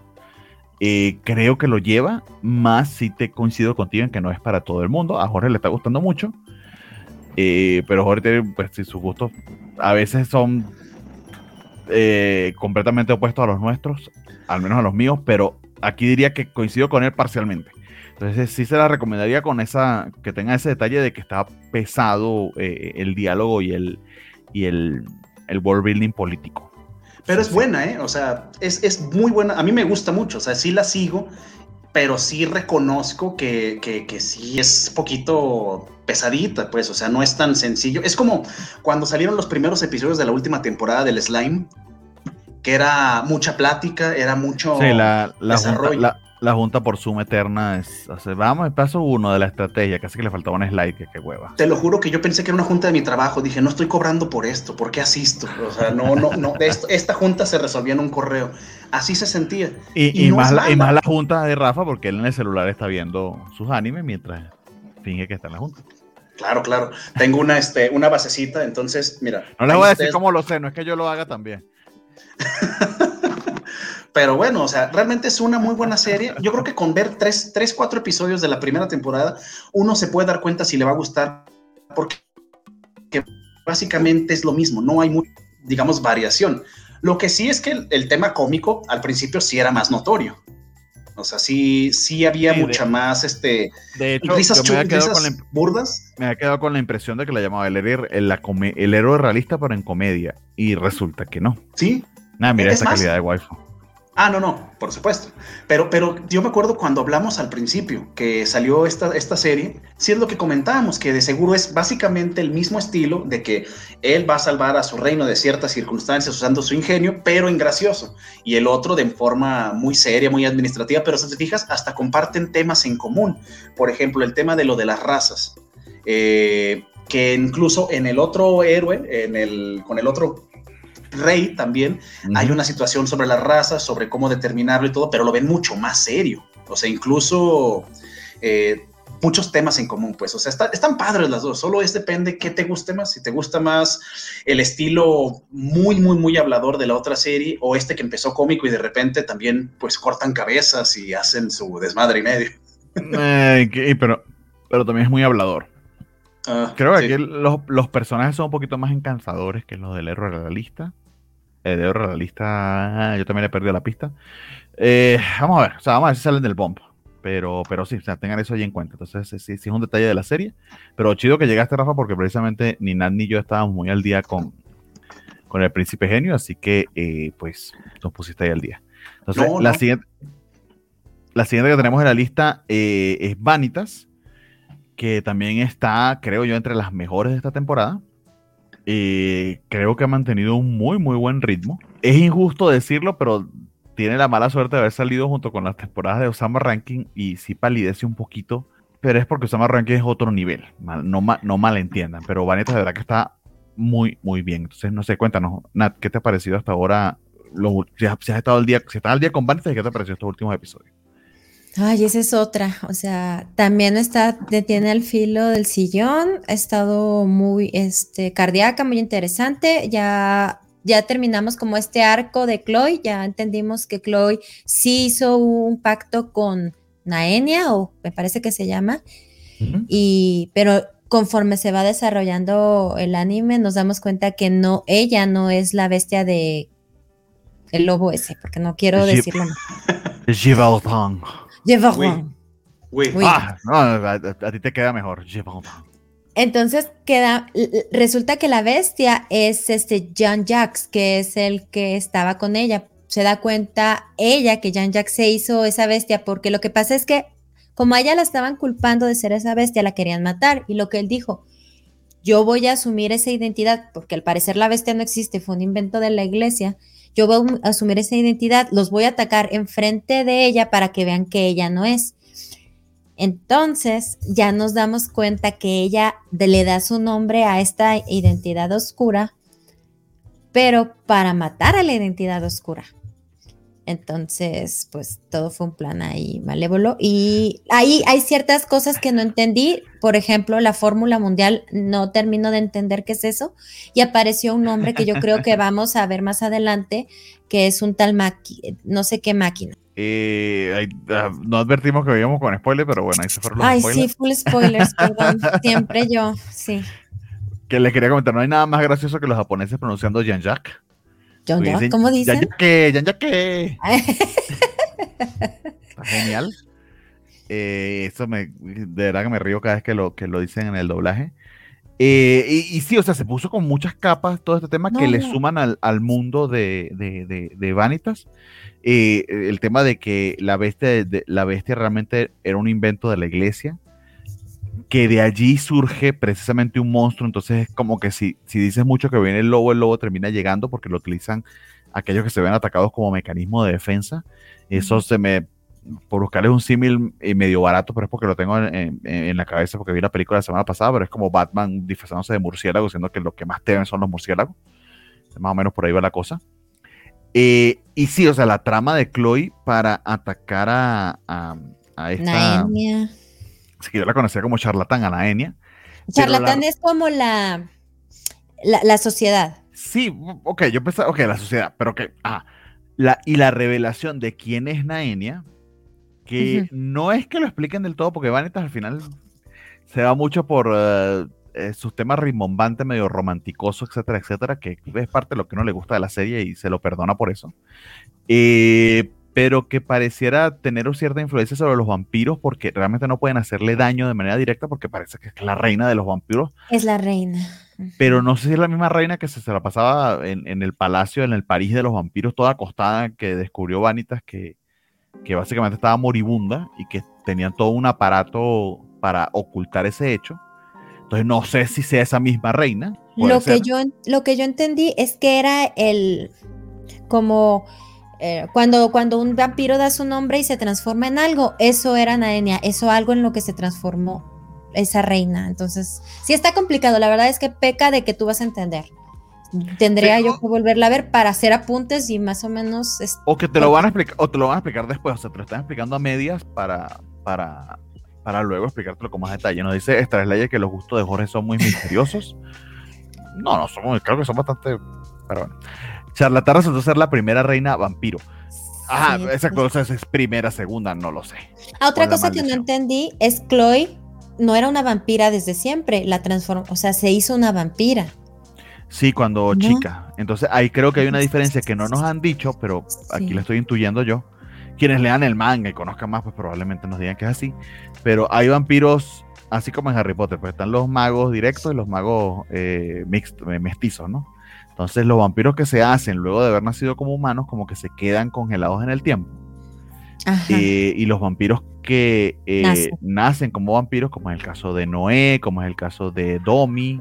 Eh, creo que lo lleva, más si te coincido contigo en que no es para todo el mundo. A Jorge le está gustando mucho. eh, pero Jorge pues, sí, sus gustos a veces son eh, completamente opuestos a los nuestros, al menos a los míos, pero aquí diría que coincido con él parcialmente. Entonces sí se la recomendaría con esa, que tenga ese detalle de que está pesado el diálogo y el, y el, el world building político. Pero es buena, ¿eh? O sea, es, es muy buena. A mí me gusta mucho. O sea, sí la sigo, pero sí reconozco que, que, que sí es poquito pesadita, pues. O sea, no es tan sencillo. Es como cuando salieron los primeros episodios de la última temporada del Slime, que era mucha plática, era mucho. Sí, la, la, junta, desarrollo. la, la junta por Zoom eterna es, o sea, vamos, el paso uno de la estrategia, casi que le faltaba un slide, que qué hueva. Te lo juro que yo pensé que era una junta de mi trabajo. Dije, no estoy cobrando por esto, ¿por qué asisto? O sea, no, no, no. esto- esta junta se resolvía en un correo. Así se sentía. Y, Y y no más la, y mala. más la junta de Rafa, porque él en el celular está viendo sus animes mientras finge que está en la junta. Claro, claro. Tengo una, este, una basecita, entonces, mira. No les voy a decir ustedes- cómo lo sé, no es que yo lo haga también. (laughs) Pero bueno, o sea, realmente es una muy buena serie. Yo creo que con ver tres, tres, cuatro episodios de la primera temporada, uno se puede dar cuenta si le va a gustar, porque que básicamente es lo mismo, no hay, mu- digamos, variación. Lo que sí es que el, el tema cómico al principio sí era más notorio. O sea, sí, sí había Sí, de- mucha más, este, De hecho, risas, me risas con la, burdas. me había quedado con la impresión de que la llamaba el, héroe- el, la come- el héroe realista, pero en comedia. Y resulta que no. Sí, Nada, mira Es más- calidad de waifu. Ah, no, no, por supuesto. Pero, pero yo me acuerdo cuando hablamos al principio que salió esta, esta serie, sí es lo que comentábamos, que de seguro es básicamente el mismo estilo de que él va a salvar a su reino de ciertas circunstancias usando su ingenio, pero en gracioso. Y el otro de forma muy seria, muy administrativa, pero si te fijas, hasta comparten temas en común. Por ejemplo, el tema de lo de las razas. Eh, que incluso en el otro héroe, en el, con el otro rey también, hay una situación sobre las razas, sobre cómo determinarlo y todo, pero lo ven mucho más serio. O sea, incluso eh, muchos temas en común, pues. O sea, está- están padres las dos. Solo es depende qué te guste más. Si te gusta más el estilo muy, muy, muy hablador de la otra serie o este que empezó cómico y de repente también, pues, cortan cabezas y hacen su desmadre y medio. Eh, que- pero, pero también es muy hablador. Ah, Creo que sí. aquí los, los personajes son un poquito más encansadores que los del héroe realista. El de héroe realista, yo también he perdido la pista. Eh, vamos a ver, o sea, vamos a ver si salen del bomb. Pero, pero sí, o sea, tengan eso ahí en cuenta. Entonces, sí, sí es un detalle de la serie. Pero chido que llegaste, Rafa, porque precisamente ni Nat ni yo estábamos muy al día con, con el príncipe genio, así que eh, pues nos pusiste ahí al día. Entonces, No, la no. siguiente. La siguiente que tenemos en la lista eh, es Vanitas, que también está, creo yo, entre las mejores de esta temporada. Eh, creo que ha mantenido un muy, muy buen ritmo. Es injusto decirlo, pero tiene la mala suerte de haber salido junto con las temporadas de Osama Ranking y sí palidece un poquito, pero es porque Osama Ranking es otro nivel. No, no malentiendan, pero Vanitas de verdad que está muy, muy bien. Entonces, no sé, cuéntanos, Nat, ¿qué te ha parecido hasta ahora? Si, has, si has estado al día, si estás al día con Vanitas, ¿qué te ha parecido estos últimos episodios? Ay, esa es otra. O sea, también está, detiene al filo del sillón. Ha estado muy este, cardíaca, muy interesante. Ya, ya terminamos como este arco de Chloe. Ya entendimos que Chloe sí hizo un pacto con Naenia, o me parece que se llama. Y, pero conforme se va desarrollando el anime, nos damos cuenta que no, ella no es la bestia de el lobo ese, porque no quiero decirlo. Jibaotang. Uy. Ah, no, a, a- a ti te queda mejor. Entonces queda, resulta que la bestia es este Jean Jacques, que es el que estaba con ella. Se da cuenta ella que Jean Jacques se hizo esa bestia, porque lo que pasa es que como a ella la estaban culpando de ser esa bestia, la querían matar. Y lo que él dijo, yo voy a asumir esa identidad, porque al parecer la bestia no existe, fue un invento de la iglesia, yo voy a asumir esa identidad, los voy a atacar enfrente de ella para que vean que ella no es. Entonces ya nos damos cuenta que ella le da su nombre a esta identidad oscura, pero para matar a la identidad oscura. Entonces, pues todo fue un plan ahí malévolo. Y ahí hay ciertas cosas que no entendí. Por ejemplo, la fórmula mundial, no termino de entender qué es eso. Y apareció un nombre que yo creo que vamos a ver más adelante, que es un tal no sé qué máquina. Eh, ah, no advertimos que veíamos con spoilers, pero bueno, ahí se fueron los Ay, sí, full spoilers, (laughs) perdón. Siempre yo, sí. Que les quería comentar, no hay nada más gracioso que los japoneses pronunciando Jean-Jacques. ¿Cómo dicen? Ya que, (laughs) Está genial. Eh, eso me, de verdad que me río cada vez que lo, que lo dicen en el doblaje. Eh, y, sí, o sea, se puso con muchas capas todo este tema que le suman al, mundo de, de, Vanitas. Eh, el tema de que la bestia, la bestia realmente era un invento de la iglesia que de allí surge precisamente un monstruo, entonces es como que si, si dices mucho que viene el lobo, el lobo termina llegando porque lo utilizan aquellos que se ven atacados como mecanismo de defensa. Eso se me, por buscarles un símil eh, medio barato, pero es porque lo tengo en, la cabeza porque vi la película la semana pasada, pero es como Batman disfrazándose de murciélago, siendo que lo que más temen son los murciélagos. Más o menos por ahí va la cosa. Eh, y sí, o sea, la trama de Chloe para atacar a, a, esta que yo la conocía como charlatán, Anaenia. Charlatán es como la, la, sociedad. Sí, ok, yo pensaba, ok, la sociedad, pero que, ah, la, y la revelación de quién es Naenia, que no es que lo expliquen del todo, porque Vanitas al final se va mucho por eh, eh, sus temas rimbombantes, medio románticosos, etcétera, etcétera, que es parte de lo que no le gusta de la serie y se lo perdona por eso. Eh, pero que pareciera tener cierta influencia sobre los vampiros porque realmente no pueden hacerle daño de manera directa porque parece que es la reina de los vampiros. Es la reina. Pero no sé si es la misma reina que se, se la pasaba en, el palacio, en el París de los vampiros, toda acostada, que descubrió Vanitas que, que básicamente estaba moribunda y que tenían todo un aparato para ocultar ese hecho. Entonces no sé si sea esa misma reina. Lo que, yo, lo que yo entendí es que era el como eh, cuando, cuando un vampiro da su nombre y se transforma en algo, eso era Naenia, eso algo en lo que se transformó esa reina. Entonces, sí está complicado, la verdad es que peca de que tú vas a entender. Tendría yo que volverla a ver para hacer apuntes y más o menos... O que te lo van a explicar, o te lo van a explicar después, o sea, te lo están explicando a medias para, para, para luego explicártelo con más detalle. Nos dice Straslayer que los gustos de Jorge son muy misteriosos. (laughs) No, no, son, creo que son bastante... Pero bueno. Charlatán resultó ser la primera reina vampiro. Ajá, esa cosa es primera, segunda, no lo sé. Ah, otra cosa que no entendí es Chloe no era una vampira desde siempre, la transformó, o sea, se hizo una vampira. Sí, cuando chica. Entonces ahí creo que hay una diferencia que no nos han dicho, pero aquí la estoy intuyendo yo. Quienes lean el manga y conozcan más, pues probablemente nos digan que es así. Pero hay vampiros, así como en Harry Potter, pues están los magos directos y los magos eh, eh mestizos, ¿no? Entonces los vampiros que se hacen luego de haber nacido como humanos como que se quedan congelados en el tiempo. Eh, y los vampiros que eh, nacen como vampiros, como es el caso de Noé, como es el caso de Domi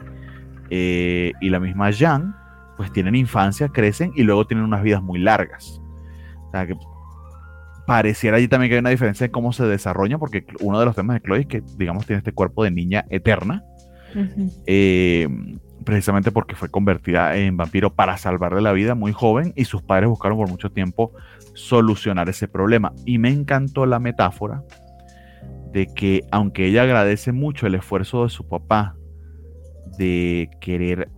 eh, y la misma Jan, pues tienen infancia, crecen y luego tienen unas vidas muy largas. O sea que pareciera allí también que hay una diferencia en cómo se desarrolla, porque uno de los temas de Chloe es que, digamos, tiene este cuerpo de niña eterna precisamente porque fue convertida en vampiro para salvarle la vida muy joven y sus padres buscaron por mucho tiempo solucionar ese problema. Y me encantó la metáfora de que aunque ella agradece mucho el esfuerzo de su papá de querer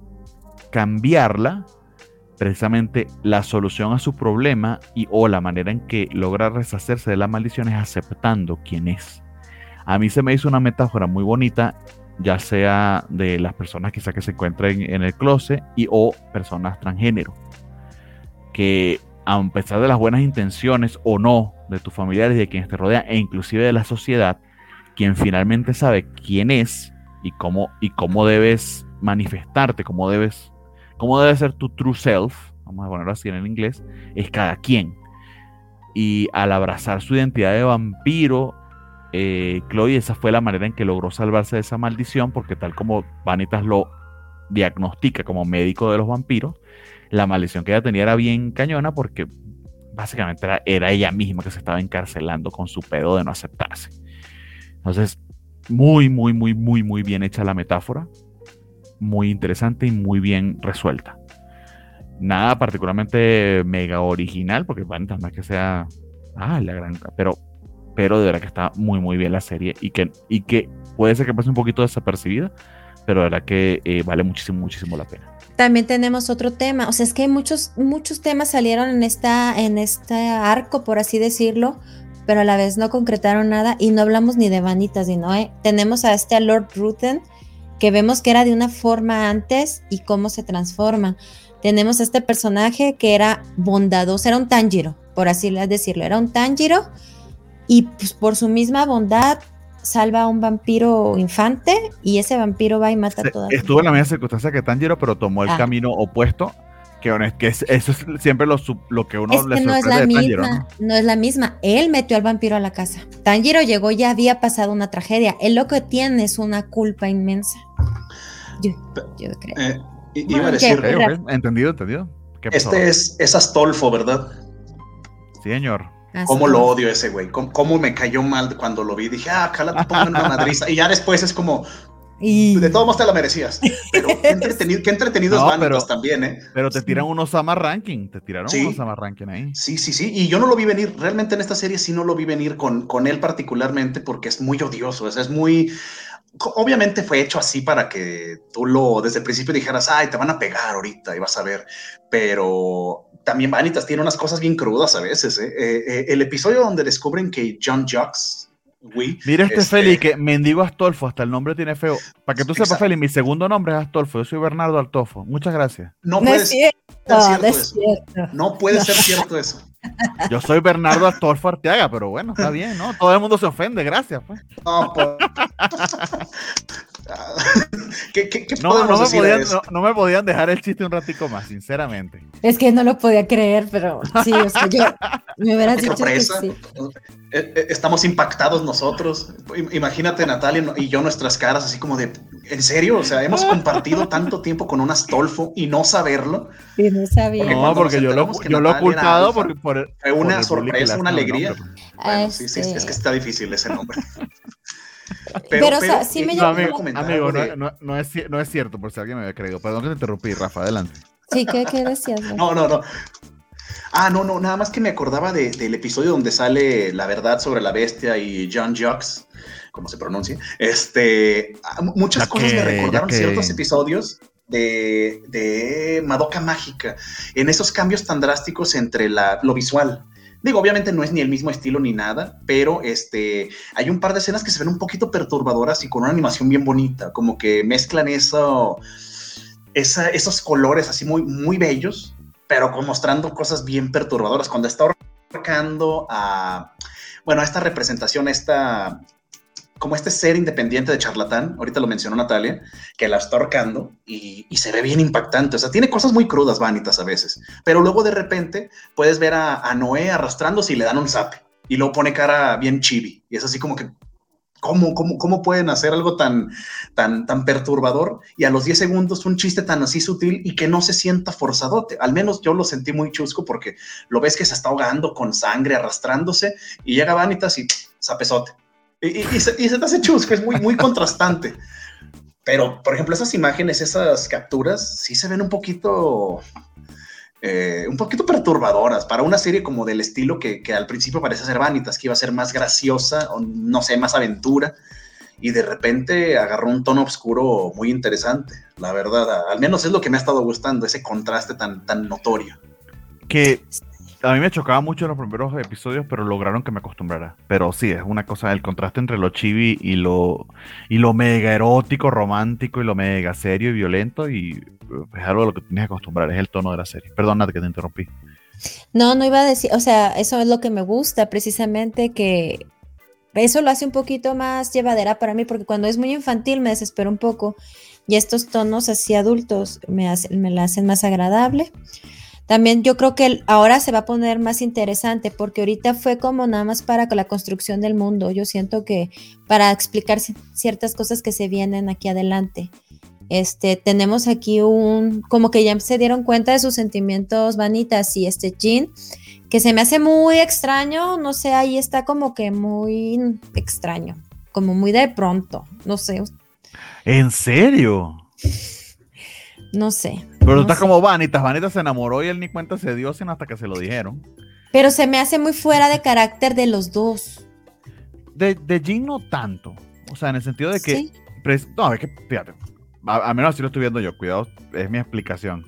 cambiarla, precisamente la solución a su problema y o la manera en que logra deshacerse de la maldición es aceptando quién es. A mí se me hizo una metáfora muy bonita ya sea de las personas quizás que se encuentren en el closet y o personas transgénero, que a pesar de las buenas intenciones o no de tus familiares y de quienes te rodean e inclusive de la sociedad, quien finalmente sabe quién es y cómo, y cómo debes manifestarte, cómo debes, cómo debe ser tu true self, vamos a ponerlo así en el inglés, es cada quien. Y al abrazar su identidad de vampiro, eh, Chloe esa fue la manera en que logró salvarse de esa maldición, porque tal como Vanitas lo diagnostica como médico de los vampiros, la maldición que ella tenía era bien cañona porque básicamente era, ella misma que se estaba encarcelando con su pedo de no aceptarse. Entonces, muy, muy, muy, muy, muy bien hecha la metáfora, muy interesante y muy bien resuelta. Nada particularmente mega original, porque Vanitas no es que sea, ah, la gran, pero pero de verdad que está muy muy bien la serie y que, y que puede ser que pase un poquito desapercibida, pero de verdad que eh, vale muchísimo, muchísimo la pena. También tenemos otro tema, o sea, es que muchos, muchos temas salieron en, esta, en este arco, por así decirlo, pero a la vez no concretaron nada y no hablamos ni de vanitas, ni ¿eh? tenemos a este Lord Ruthen, que vemos que era de una forma antes y cómo se transforma. Tenemos a este personaje que era bondadoso, era un Tanjiro, por así decirlo, era un Tanjiro y pues por su misma bondad salva a un vampiro infante y ese vampiro va y mata a todas. Estuvo en la misma circunstancia que Tanjiro, pero tomó el ah. camino opuesto. Que, que eso es siempre lo, lo que uno le no es la misma, ¿no? es la misma. Él metió al vampiro a la casa. Tanjiro llegó, ya había pasado una tragedia. Él lo que tiene es una culpa inmensa. Yo, creo. Eh, iba a decir, entendido, entendido. Este es, es Astolfo, ¿verdad? Sí, señor. ¿Cómo lo odio ese güey? ¿Cómo, me cayó mal cuando lo vi? Dije, ah, cala, te pongo una madriza. Y ya después es como, (laughs) De todos modos te la merecías. Pero qué (laughs) entretenido, qué entretenidos van también, ¿eh? Pero te tiran unos Sama Ranking, te tiraron unos Sama Ranking ahí. Sí, sí, sí. Y yo no lo vi venir. Realmente en esta serie sí no lo vi venir con, con él particularmente porque es muy odioso. Es, es muy. Obviamente fue hecho así para que tú lo desde el principio dijeras, ay, te van a pegar ahorita y vas a ver. Pero también Vanitas tiene unas cosas bien crudas a veces. ¿eh? Eh, eh, el episodio donde descubren que John Mira este, este, Feli, que mendigo Astolfo, hasta el nombre tiene feo. Para que tú sepas, Feli, mi segundo nombre es Astolfo, yo soy Bernardo Altofo. Muchas gracias. No, puede ser cierto, eso. No puede ser cierto eso. Yo soy Bernardo Astolfo Arteaga, pero bueno, está bien, ¿no? Todo el mundo se ofende, gracias. Pues. No, pues. (laughs) (laughs) ¿Qué, no, no, me podían, no, me podían, dejar el chiste un ratico más, sinceramente. Es que no lo podía creer, pero sí, o sea, yo me (laughs) hubiera dicho que sí. Eh, eh, estamos impactados nosotros. Imagínate, Natalia y yo, nuestras caras así como de, ¿en serio? O sea, hemos compartido tanto tiempo con un Astolfo y no saberlo. Sí, no sabía. no, porque yo lo, yo lo he ocultado por, Fue una sorpresa, una alegría. Bueno, sí, sí, es que está difícil ese nombre. (laughs) Pero, o sea, sí me llamó amigo, amigo no, no, es, no es cierto, por si alguien me había creído. Perdón que te interrumpí, Rafa, adelante. Sí, ¿qué, qué decías? No, no, no. Ah, no, no, nada más que me acordaba de, del episodio donde sale la verdad sobre la bestia y John Jux, como se pronuncia. Este, ah, muchas cosas me recordaron ciertos episodios de, de Madoka Mágica, en esos cambios tan drásticos entre la, lo visual Digo, obviamente no es ni el mismo estilo ni nada, pero este, hay un par de escenas que se ven un poquito perturbadoras y con una animación bien bonita, como que mezclan eso, esos colores así muy, muy bellos, pero mostrando cosas bien perturbadoras. Cuando está ahorcando a, bueno, a esta representación, esta como este ser independiente de charlatán, ahorita lo mencionó Natalia, que la está ahorcando y, se ve bien impactante. O sea, tiene cosas muy crudas, vanitas a veces. Pero luego de repente puedes ver a, Noé arrastrándose y le dan un zap. Y luego pone cara bien chibi. Y es así como que, ¿cómo, cómo, cómo pueden hacer algo tan, tan, tan perturbador? Y a los 10 segundos un chiste tan así sutil y que no se sienta forzadote. Al menos yo lo sentí muy chusco porque lo ves que se está ahogando con sangre, arrastrándose. Y llega Vanitas y zapesote y, se, te hace chusco, es muy, muy contrastante. Pero, por ejemplo, esas imágenes, esas capturas, sí se ven un poquito, eh, un poquito perturbadoras para una serie como del estilo que, al principio parece ser Vanitas, que iba a ser más graciosa, o no sé, más aventura, y de repente agarró un tono oscuro muy interesante, la verdad. Al menos es lo que me ha estado gustando, ese contraste tan, tan notorio. Que a mí me chocaba mucho en los primeros episodios, pero lograron que me acostumbrara. Pero sí, es una cosa, el contraste entre lo chibi y lo, y lo mega erótico, romántico y lo mega serio y violento. Y es algo a lo que tienes que acostumbrar, es el tono de la serie. Perdona que te interrumpí. No, no iba a decir, o sea, eso es lo que me gusta, precisamente que eso lo hace un poquito más llevadera para mí, porque cuando es muy infantil me desespero un poco y estos tonos así adultos me, hacen, me la hacen más agradable. También yo creo que ahora se va a poner más interesante porque ahorita fue como nada más para la construcción del mundo. Yo siento que para explicar ciertas cosas que se vienen aquí adelante. Este, tenemos aquí un, como que ya se dieron cuenta de sus sentimientos vanitas y este Jean, que se me hace muy extraño, no sé, ahí está como que muy extraño, como muy de pronto, no sé. ¿En serio? No sé. Pero no estás sé. como Vanitas. Vanitas se enamoró y él ni cuenta se dio sino hasta que se lo dijeron. Pero se me hace muy fuera de carácter de los dos. De, de Jean no tanto. O sea, en el sentido de que. Sí. no, es que, fíjate. A, a menos así lo estoy viendo yo. Cuidado, es mi explicación.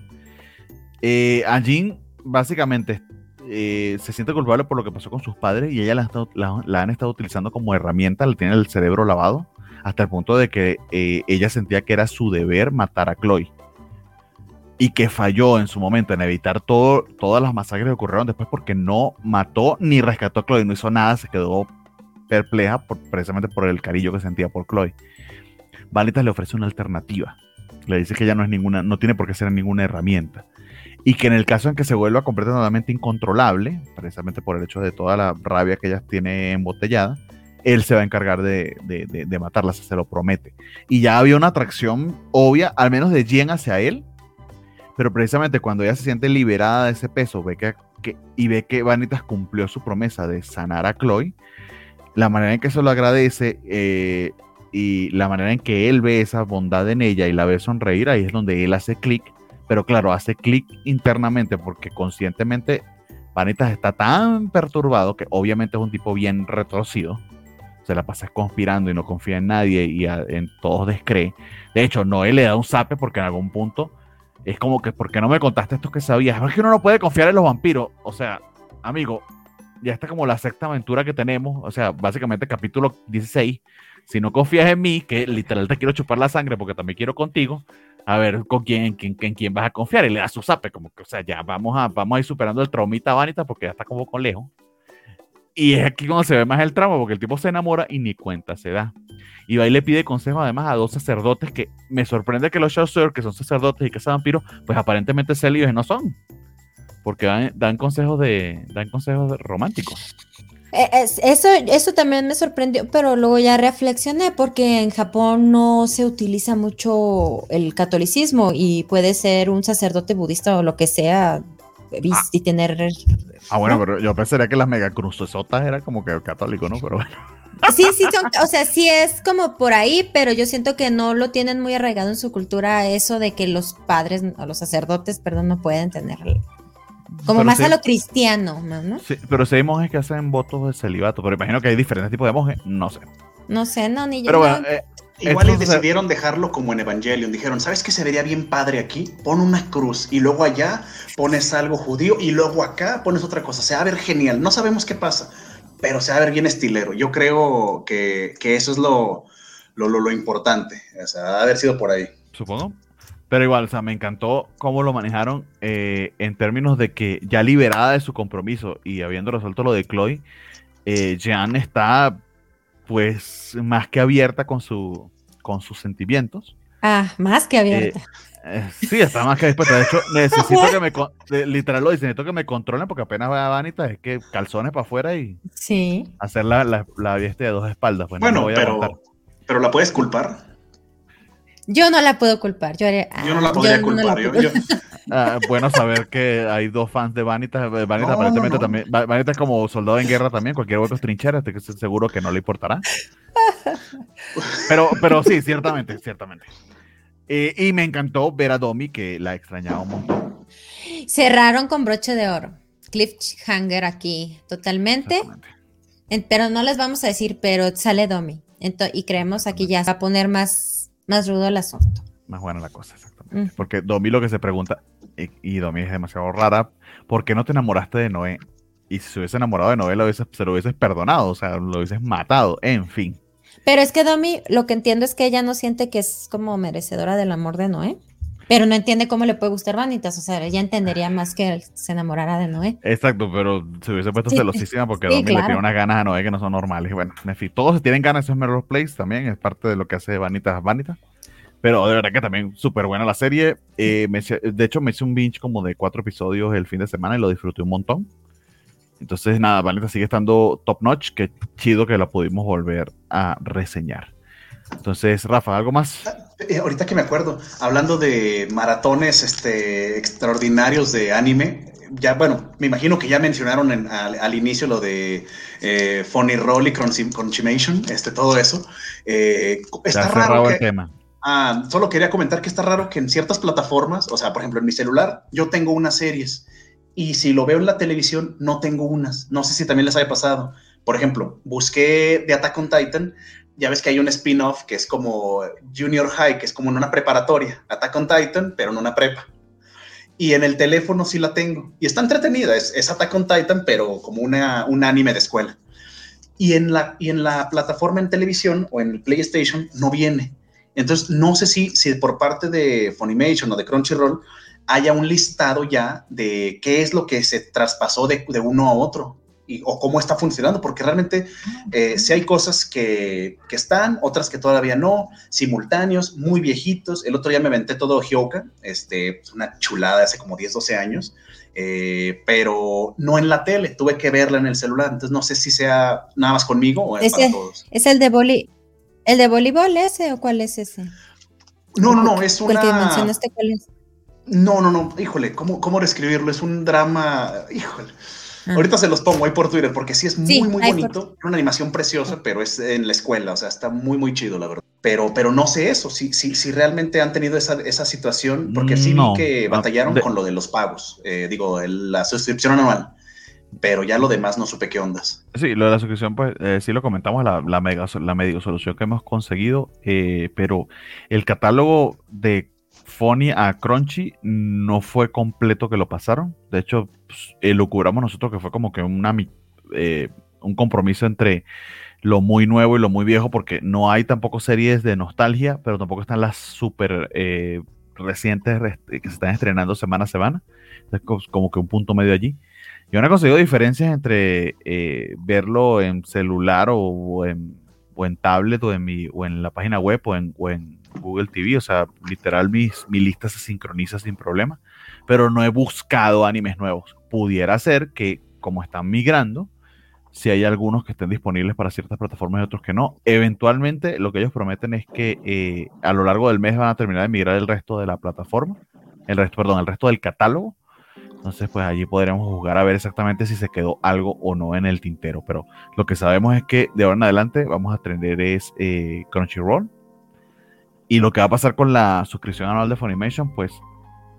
Eh, a Jean, básicamente, eh, se siente culpable por lo que pasó con sus padres y ella la han estado utilizando como herramienta. Le tiene el cerebro lavado. Hasta el punto de que eh, ella sentía que era su deber matar a Chloe. Y que falló en su momento en evitar todo, todas las masacres que ocurrieron después porque no mató ni rescató a Chloe, no hizo nada, se quedó perpleja por- precisamente por el cariño que sentía por Chloe. Vanitas le ofrece una alternativa. Le dice que ella no es ninguna, no tiene por qué ser ninguna herramienta. Y que en el caso en que se vuelva completamente incontrolable, precisamente por el hecho de toda la rabia que ella tiene embotellada, él se va a encargar de, de, de, de matarla, se lo promete. Y ya había una atracción obvia, al menos de Jen hacia él, pero precisamente cuando ella se siente liberada de ese peso ve que, que- y ve que Vanitas cumplió su promesa de sanar a Chloe, la manera en que se lo agradece eh, y la manera en que él ve esa bondad en ella y la ve sonreír, ahí es donde él hace clic, pero claro, hace clic internamente porque conscientemente Vanitas está tan perturbado que obviamente es un tipo bien retorcido. Se la pasa conspirando y no confía en nadie y en todos descree. De hecho, Noé le da un zape porque en algún punto es como que, ¿por qué no me contaste esto que sabías? Es que uno no puede confiar en los vampiros. O sea, amigo, ya está como la sexta aventura que tenemos. O sea, básicamente capítulo 16. Si no confías en mí, que literal te quiero chupar la sangre porque también quiero contigo, a ver con quién, en quién, quién vas a confiar. Y le da su zape, como que, o sea, ya vamos a, vamos a ir superando el traumita vanita porque ya está como con lejos. Y es aquí cuando se ve más el trauma, porque el tipo se enamora y ni cuenta se da. Y va y le pide consejo además a dos sacerdotes que me sorprende que los Chaucer, que son sacerdotes y que son vampiros, pues aparentemente célibes no son. Porque dan, dan consejos de dan consejos románticos. Eh, es- Eso, eso también me sorprendió, pero luego ya reflexioné porque en Japón no se utiliza mucho el catolicismo y puede ser un sacerdote budista o lo que sea Ah. y tener... Ah, bueno, ¿No? pero yo pensaría que las megacrucesotas era como que católico, ¿no? Pero bueno. Sí, sí, son, o sea, sí es como por ahí, pero yo siento que no lo tienen muy arraigado en su cultura eso de que los padres o los sacerdotes, perdón, no pueden tener como Pero más sí- a lo cristiano, ¿no? Sí, pero si hay monjes que hacen votos de celibato, pero imagino que hay diferentes tipos de monjes, no sé. No sé, no, ni yo. Pero no. bueno, eh, Igual y decidieron dejarlo como en Evangelion. Dijeron, ¿sabes qué se vería bien padre aquí? Pon una cruz y luego allá pones algo judío y luego acá pones otra cosa. Se va a ver genial. No sabemos qué pasa, pero se va a ver bien estilero. Yo creo que, que eso es lo, lo, lo, lo importante. O sea, haber sido por ahí. supongo. Pero igual, o sea, me encantó cómo lo manejaron eh, en términos de que ya liberada de su compromiso y habiendo resuelto lo de Chloe, eh, Jean está pues más que abierta con, su, con sus sentimientos. Ah, más que abierta. Eh, sí, está más que dispuesta. De hecho, (laughs) necesito que me, literal lo dice, necesito que me controlen porque apenas va a Vanita, es que calzones para afuera y sí. hacer la, la, la de dos espaldas. Pues no Bueno, voy a pero, aguantar. pero la puedes culpar. Yo no la puedo culpar. Yo, no la podría no la culpar. yo- puedo- yo- (laughs) (laughs) Ah, bueno saber que hay dos fans de Vanita. eh, Vanita No, aparentemente no. también. Va- Vanita es como soldado en guerra también. Cualquier hueco es trinchera. Estoy seguro que no le importará. (laughs) Pero, pero sí, ciertamente, ciertamente. Eh, y me encantó ver a Domi, que la extrañaba un montón. Cerraron con broche de oro. Cliffhanger aquí, totalmente. En- pero no les vamos a decir, pero sale Domi. Ento- y creemos aquí ya se va a poner más, más rudo el asunto. Más buena la cosa, exactamente. Mm. Porque Domi lo que se pregunta, y, y Domi es demasiado rara, ¿por qué no te enamoraste de Noé? Y si se hubiese enamorado de Noé, lo hubieses- se lo hubieses perdonado, o sea, lo hubieses matado, en fin. Pero es que Domi, lo que entiendo es que ella no siente que es como merecedora del amor de Noé. Pero no entiende cómo le puede gustar Vanitas. O sea, ella entendería más que él se enamorara de Noé. Exacto, pero se hubiese puesto Sí, celosísima porque sí, Domi le claro. tiene unas ganas a Noé que no son normales. Bueno, en fin, todos tienen ganas, eso es Melrose Place también, es parte de lo que hace Vanita Vanita. Pero de verdad que también súper buena la serie. Eh, de hecho, me hice un binge como de cuatro episodios el fin de semana y lo disfruté un montón. Entonces, nada, Valenta sigue estando top notch. Qué chido que la pudimos volver a reseñar. Entonces, Rafa, ¿algo más? Eh, ahorita que me acuerdo, hablando de maratones este, extraordinarios de anime, ya, bueno, me imagino que ya mencionaron al, inicio lo de eh, Funny Roll y Conchimation, este, todo eso. Eh, está raro el tema. Ah, solo quería comentar que está raro que en ciertas plataformas, o sea, por ejemplo, en mi celular, yo tengo unas series y si lo veo en la televisión, no tengo unas. No sé si también les haya pasado. Por ejemplo, busqué de Attack on Titan, ya ves que hay un spin-off que es como Junior High, que es como en una preparatoria, Attack on Titan, pero en una prepa. Y en el teléfono sí la tengo. Y está entretenida, es, es Attack on Titan, pero como una, un anime de escuela. Y en, la, y en la plataforma en televisión o en PlayStation no viene. Entonces, no sé si, si por parte de Funimation o de Crunchyroll haya un listado ya de qué es lo que se traspasó de, de uno a otro o cómo está funcionando, porque realmente eh, si hay cosas que, que, están, otras que todavía no, simultáneos, muy viejitos. El otro día me aventé todo Hyoka, este, una chulada hace como 10, 12 años, eh, pero no en la tele, tuve que verla en el celular, entonces no sé si sea nada más conmigo o es para todos. ¿Es el de, boli el de voleibol ese o cuál es ese? No, no, no, es una... Mencionaste, ¿cuál es? No, no, no, híjole, ¿cómo, cómo describirlo? Es un drama, híjole. Ah. Ahorita se los pongo ahí por Twitter porque sí es muy, muy bonito. Una animación preciosa, pero es en la escuela, o sea, está muy, muy chido, la verdad. Pero, pero no sé eso, si, si, si realmente han tenido esa, esa situación, porque sí vi que ah, batallaron con lo de los pagos, eh, digo, la suscripción anual pero ya lo demás no supe qué ondas. Sí, lo de la suscripción, pues eh, sí lo comentamos, la, la, mega, la medio solución que hemos conseguido, eh, pero el catálogo de Funny a Crunchy no fue completo que lo pasaron. De hecho, pues, eh, lo cubramos nosotros que fue como que una, eh, un compromiso entre lo muy nuevo y lo muy viejo, porque no hay tampoco series de nostalgia, pero tampoco están las súper eh, recientes que se están estrenando semana a semana. Entonces, como que un punto medio allí. Yo no he conseguido diferencias entre verlo en celular o, en, tablet o en, mi, o en la página web o en, o en Google TV, o sea, literal mis, mi lista se sincroniza sin problema, pero no he buscado animes nuevos. Pudiera ser que como están migrando, si hay algunos que estén disponibles para ciertas plataformas y otros que no. Eventualmente lo que ellos prometen es que eh, a lo largo del mes van a terminar de migrar el resto de la plataforma, el resto, perdón, el resto del catálogo. Entonces, pues allí podremos jugar a ver exactamente si se quedó algo o no en el tintero. Pero lo que sabemos es que de ahora en adelante vamos a tener es eh, Crunchyroll, y lo que va a pasar con la suscripción anual de Funimation, pues,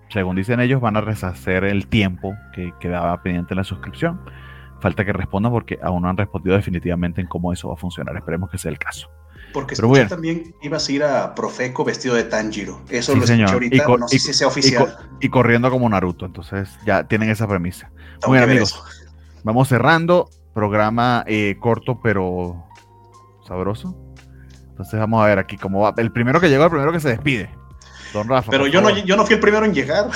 según dicen ellos, van a reshacer el tiempo que quedaba pendiente en la suscripción. Falta que respondan porque aún no han respondido definitivamente en cómo eso va a funcionar. Esperemos que sea el caso. Porque Pero también ibas a ir a Profeco vestido de Tanjiro. Eso lo escuché ahorita, no sé si sea oficial. Y, corriendo como Naruto, entonces ya tienen esa premisa. Muy bien, amigos. Vamos cerrando. Programa eh, corto pero sabroso. Entonces vamos a ver aquí cómo va. El primero que llegó, el primero que se despide. Don Rafa. Pero yo no, yo no fui el primero en llegar.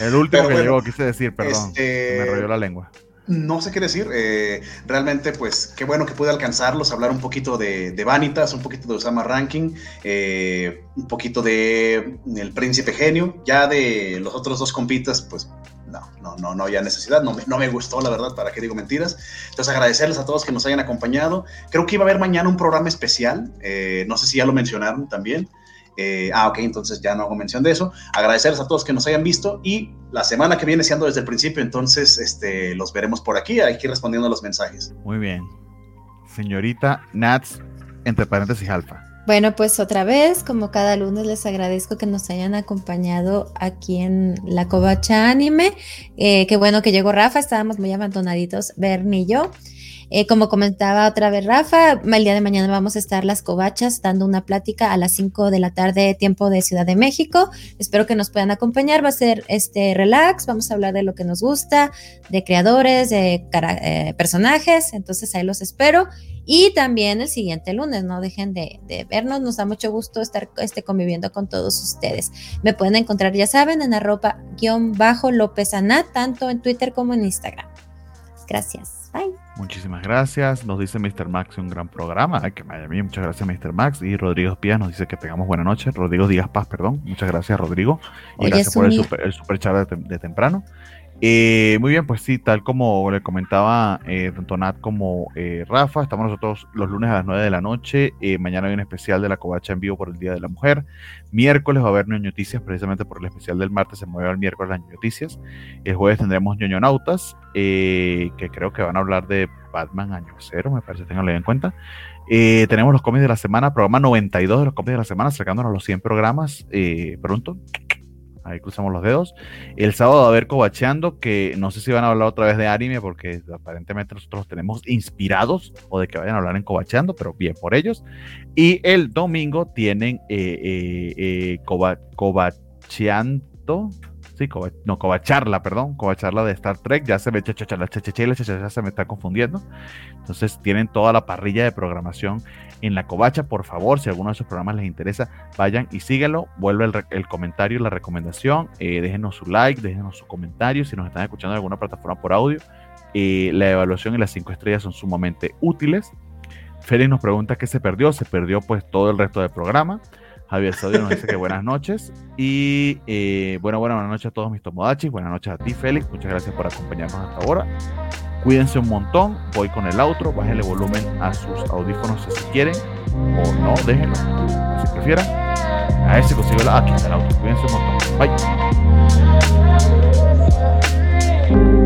El último que llegó, quise decir, perdón. Este, me rolló la lengua. No sé qué decir. Eh, realmente, pues, qué bueno que pude alcanzarlos, hablar un poquito de, de Vanitas, un poquito de Osama Ranking, eh, un poquito de El Príncipe Genio. Ya de los otros dos compitas, pues no, no, no, no había necesidad, no me, no me gustó, la verdad, para qué digo mentiras. Entonces, agradecerles a todos que nos hayan acompañado. Creo que iba a haber mañana un programa especial, eh, no sé si ya lo mencionaron también. Eh, ah, ok, entonces ya no hago mención de eso. Agradecerles a todos que nos hayan visto y la semana que viene, siendo desde el principio, entonces este, los veremos por aquí, aquí respondiendo a los mensajes. Muy bien. Señorita Nats, entre paréntesis alfa. Bueno, pues otra vez, como cada lunes, les agradezco que nos hayan acompañado aquí en la Covacha Anime. Eh, qué bueno que llegó Rafa, estábamos muy abandonaditos, Bernie y yo. Eh, como comentaba otra vez Rafa, el día de mañana vamos a estar las covachas dando una plática a las 5 de la tarde, tiempo de Ciudad de México. Espero que nos puedan acompañar. Va a ser este relax, vamos a hablar de lo que nos gusta, de creadores, de eh, personajes. Entonces ahí los espero. Y también el siguiente lunes, no dejen de, vernos, nos da mucho gusto estar este, conviviendo con todos ustedes. Me pueden encontrar, ya saben, en arroba guion bajo López Anat, tanto en Twitter como en Instagram. Gracias. Bye. Muchísimas gracias. Nos dice Mr. Max un gran programa. Ay, que Miami. Muchas gracias, Mr. Max. Y Rodrigo Pías nos dice que tengamos buena noche. Rodrigo Díaz Paz, perdón. Muchas gracias, Rodrigo. Y gracias por el super, el super, chat de temprano. Eh, muy bien, pues sí, tal como le comentaba eh, tanto Nat como eh, Rafa, estamos nosotros los lunes a las 9 de la noche. Eh, mañana hay un especial de la Covacha en vivo por el Día de la Mujer. Miércoles va a haber ñoño noticias, precisamente por el especial del martes se mueve al miércoles las noticias. El jueves tendremos ñoño nautas, que creo que van a hablar de Batman Año Cero, me parece, tenganlo en cuenta. tenemos los cómics de la semana, programa 92 de los cómics de la semana, sacándonos los 100 programas pronto ahí cruzamos los dedos. El sábado a haber cobacheando, que no sé si van a hablar otra vez de anime, porque aparentemente nosotros los tenemos inspirados, o de que vayan a hablar en cobacheando, pero bien por ellos. Y el domingo tienen eh, eh, eh cobacheando, sí, no, cobacharla, perdón, cobacharla de Star Trek, ya se me chachachela, se me está confundiendo. Entonces tienen toda la parrilla de programación en la covacha, por favor, si alguno de esos programas les interesa, vayan y síguelo, vuelve el, comentario, la recomendación, eh, déjenos su like, déjenos su comentario, si nos están escuchando en alguna plataforma por audio, eh, la evaluación y las cinco estrellas son sumamente útiles. Félix nos pregunta qué se perdió, se perdió pues todo el resto del programa. Javier Saudio nos dice que buenas noches. Y eh, bueno, buenas noches a todos mis tomodachis. Buenas noches a ti, Félix. Muchas gracias por acompañarnos hasta ahora. Cuídense un montón, voy con el outro, bájenle volumen a sus audífonos si quieren o no, déjenlo, si prefieran. A ese consigo la. Aquí el outro, cuídense un montón. Bye.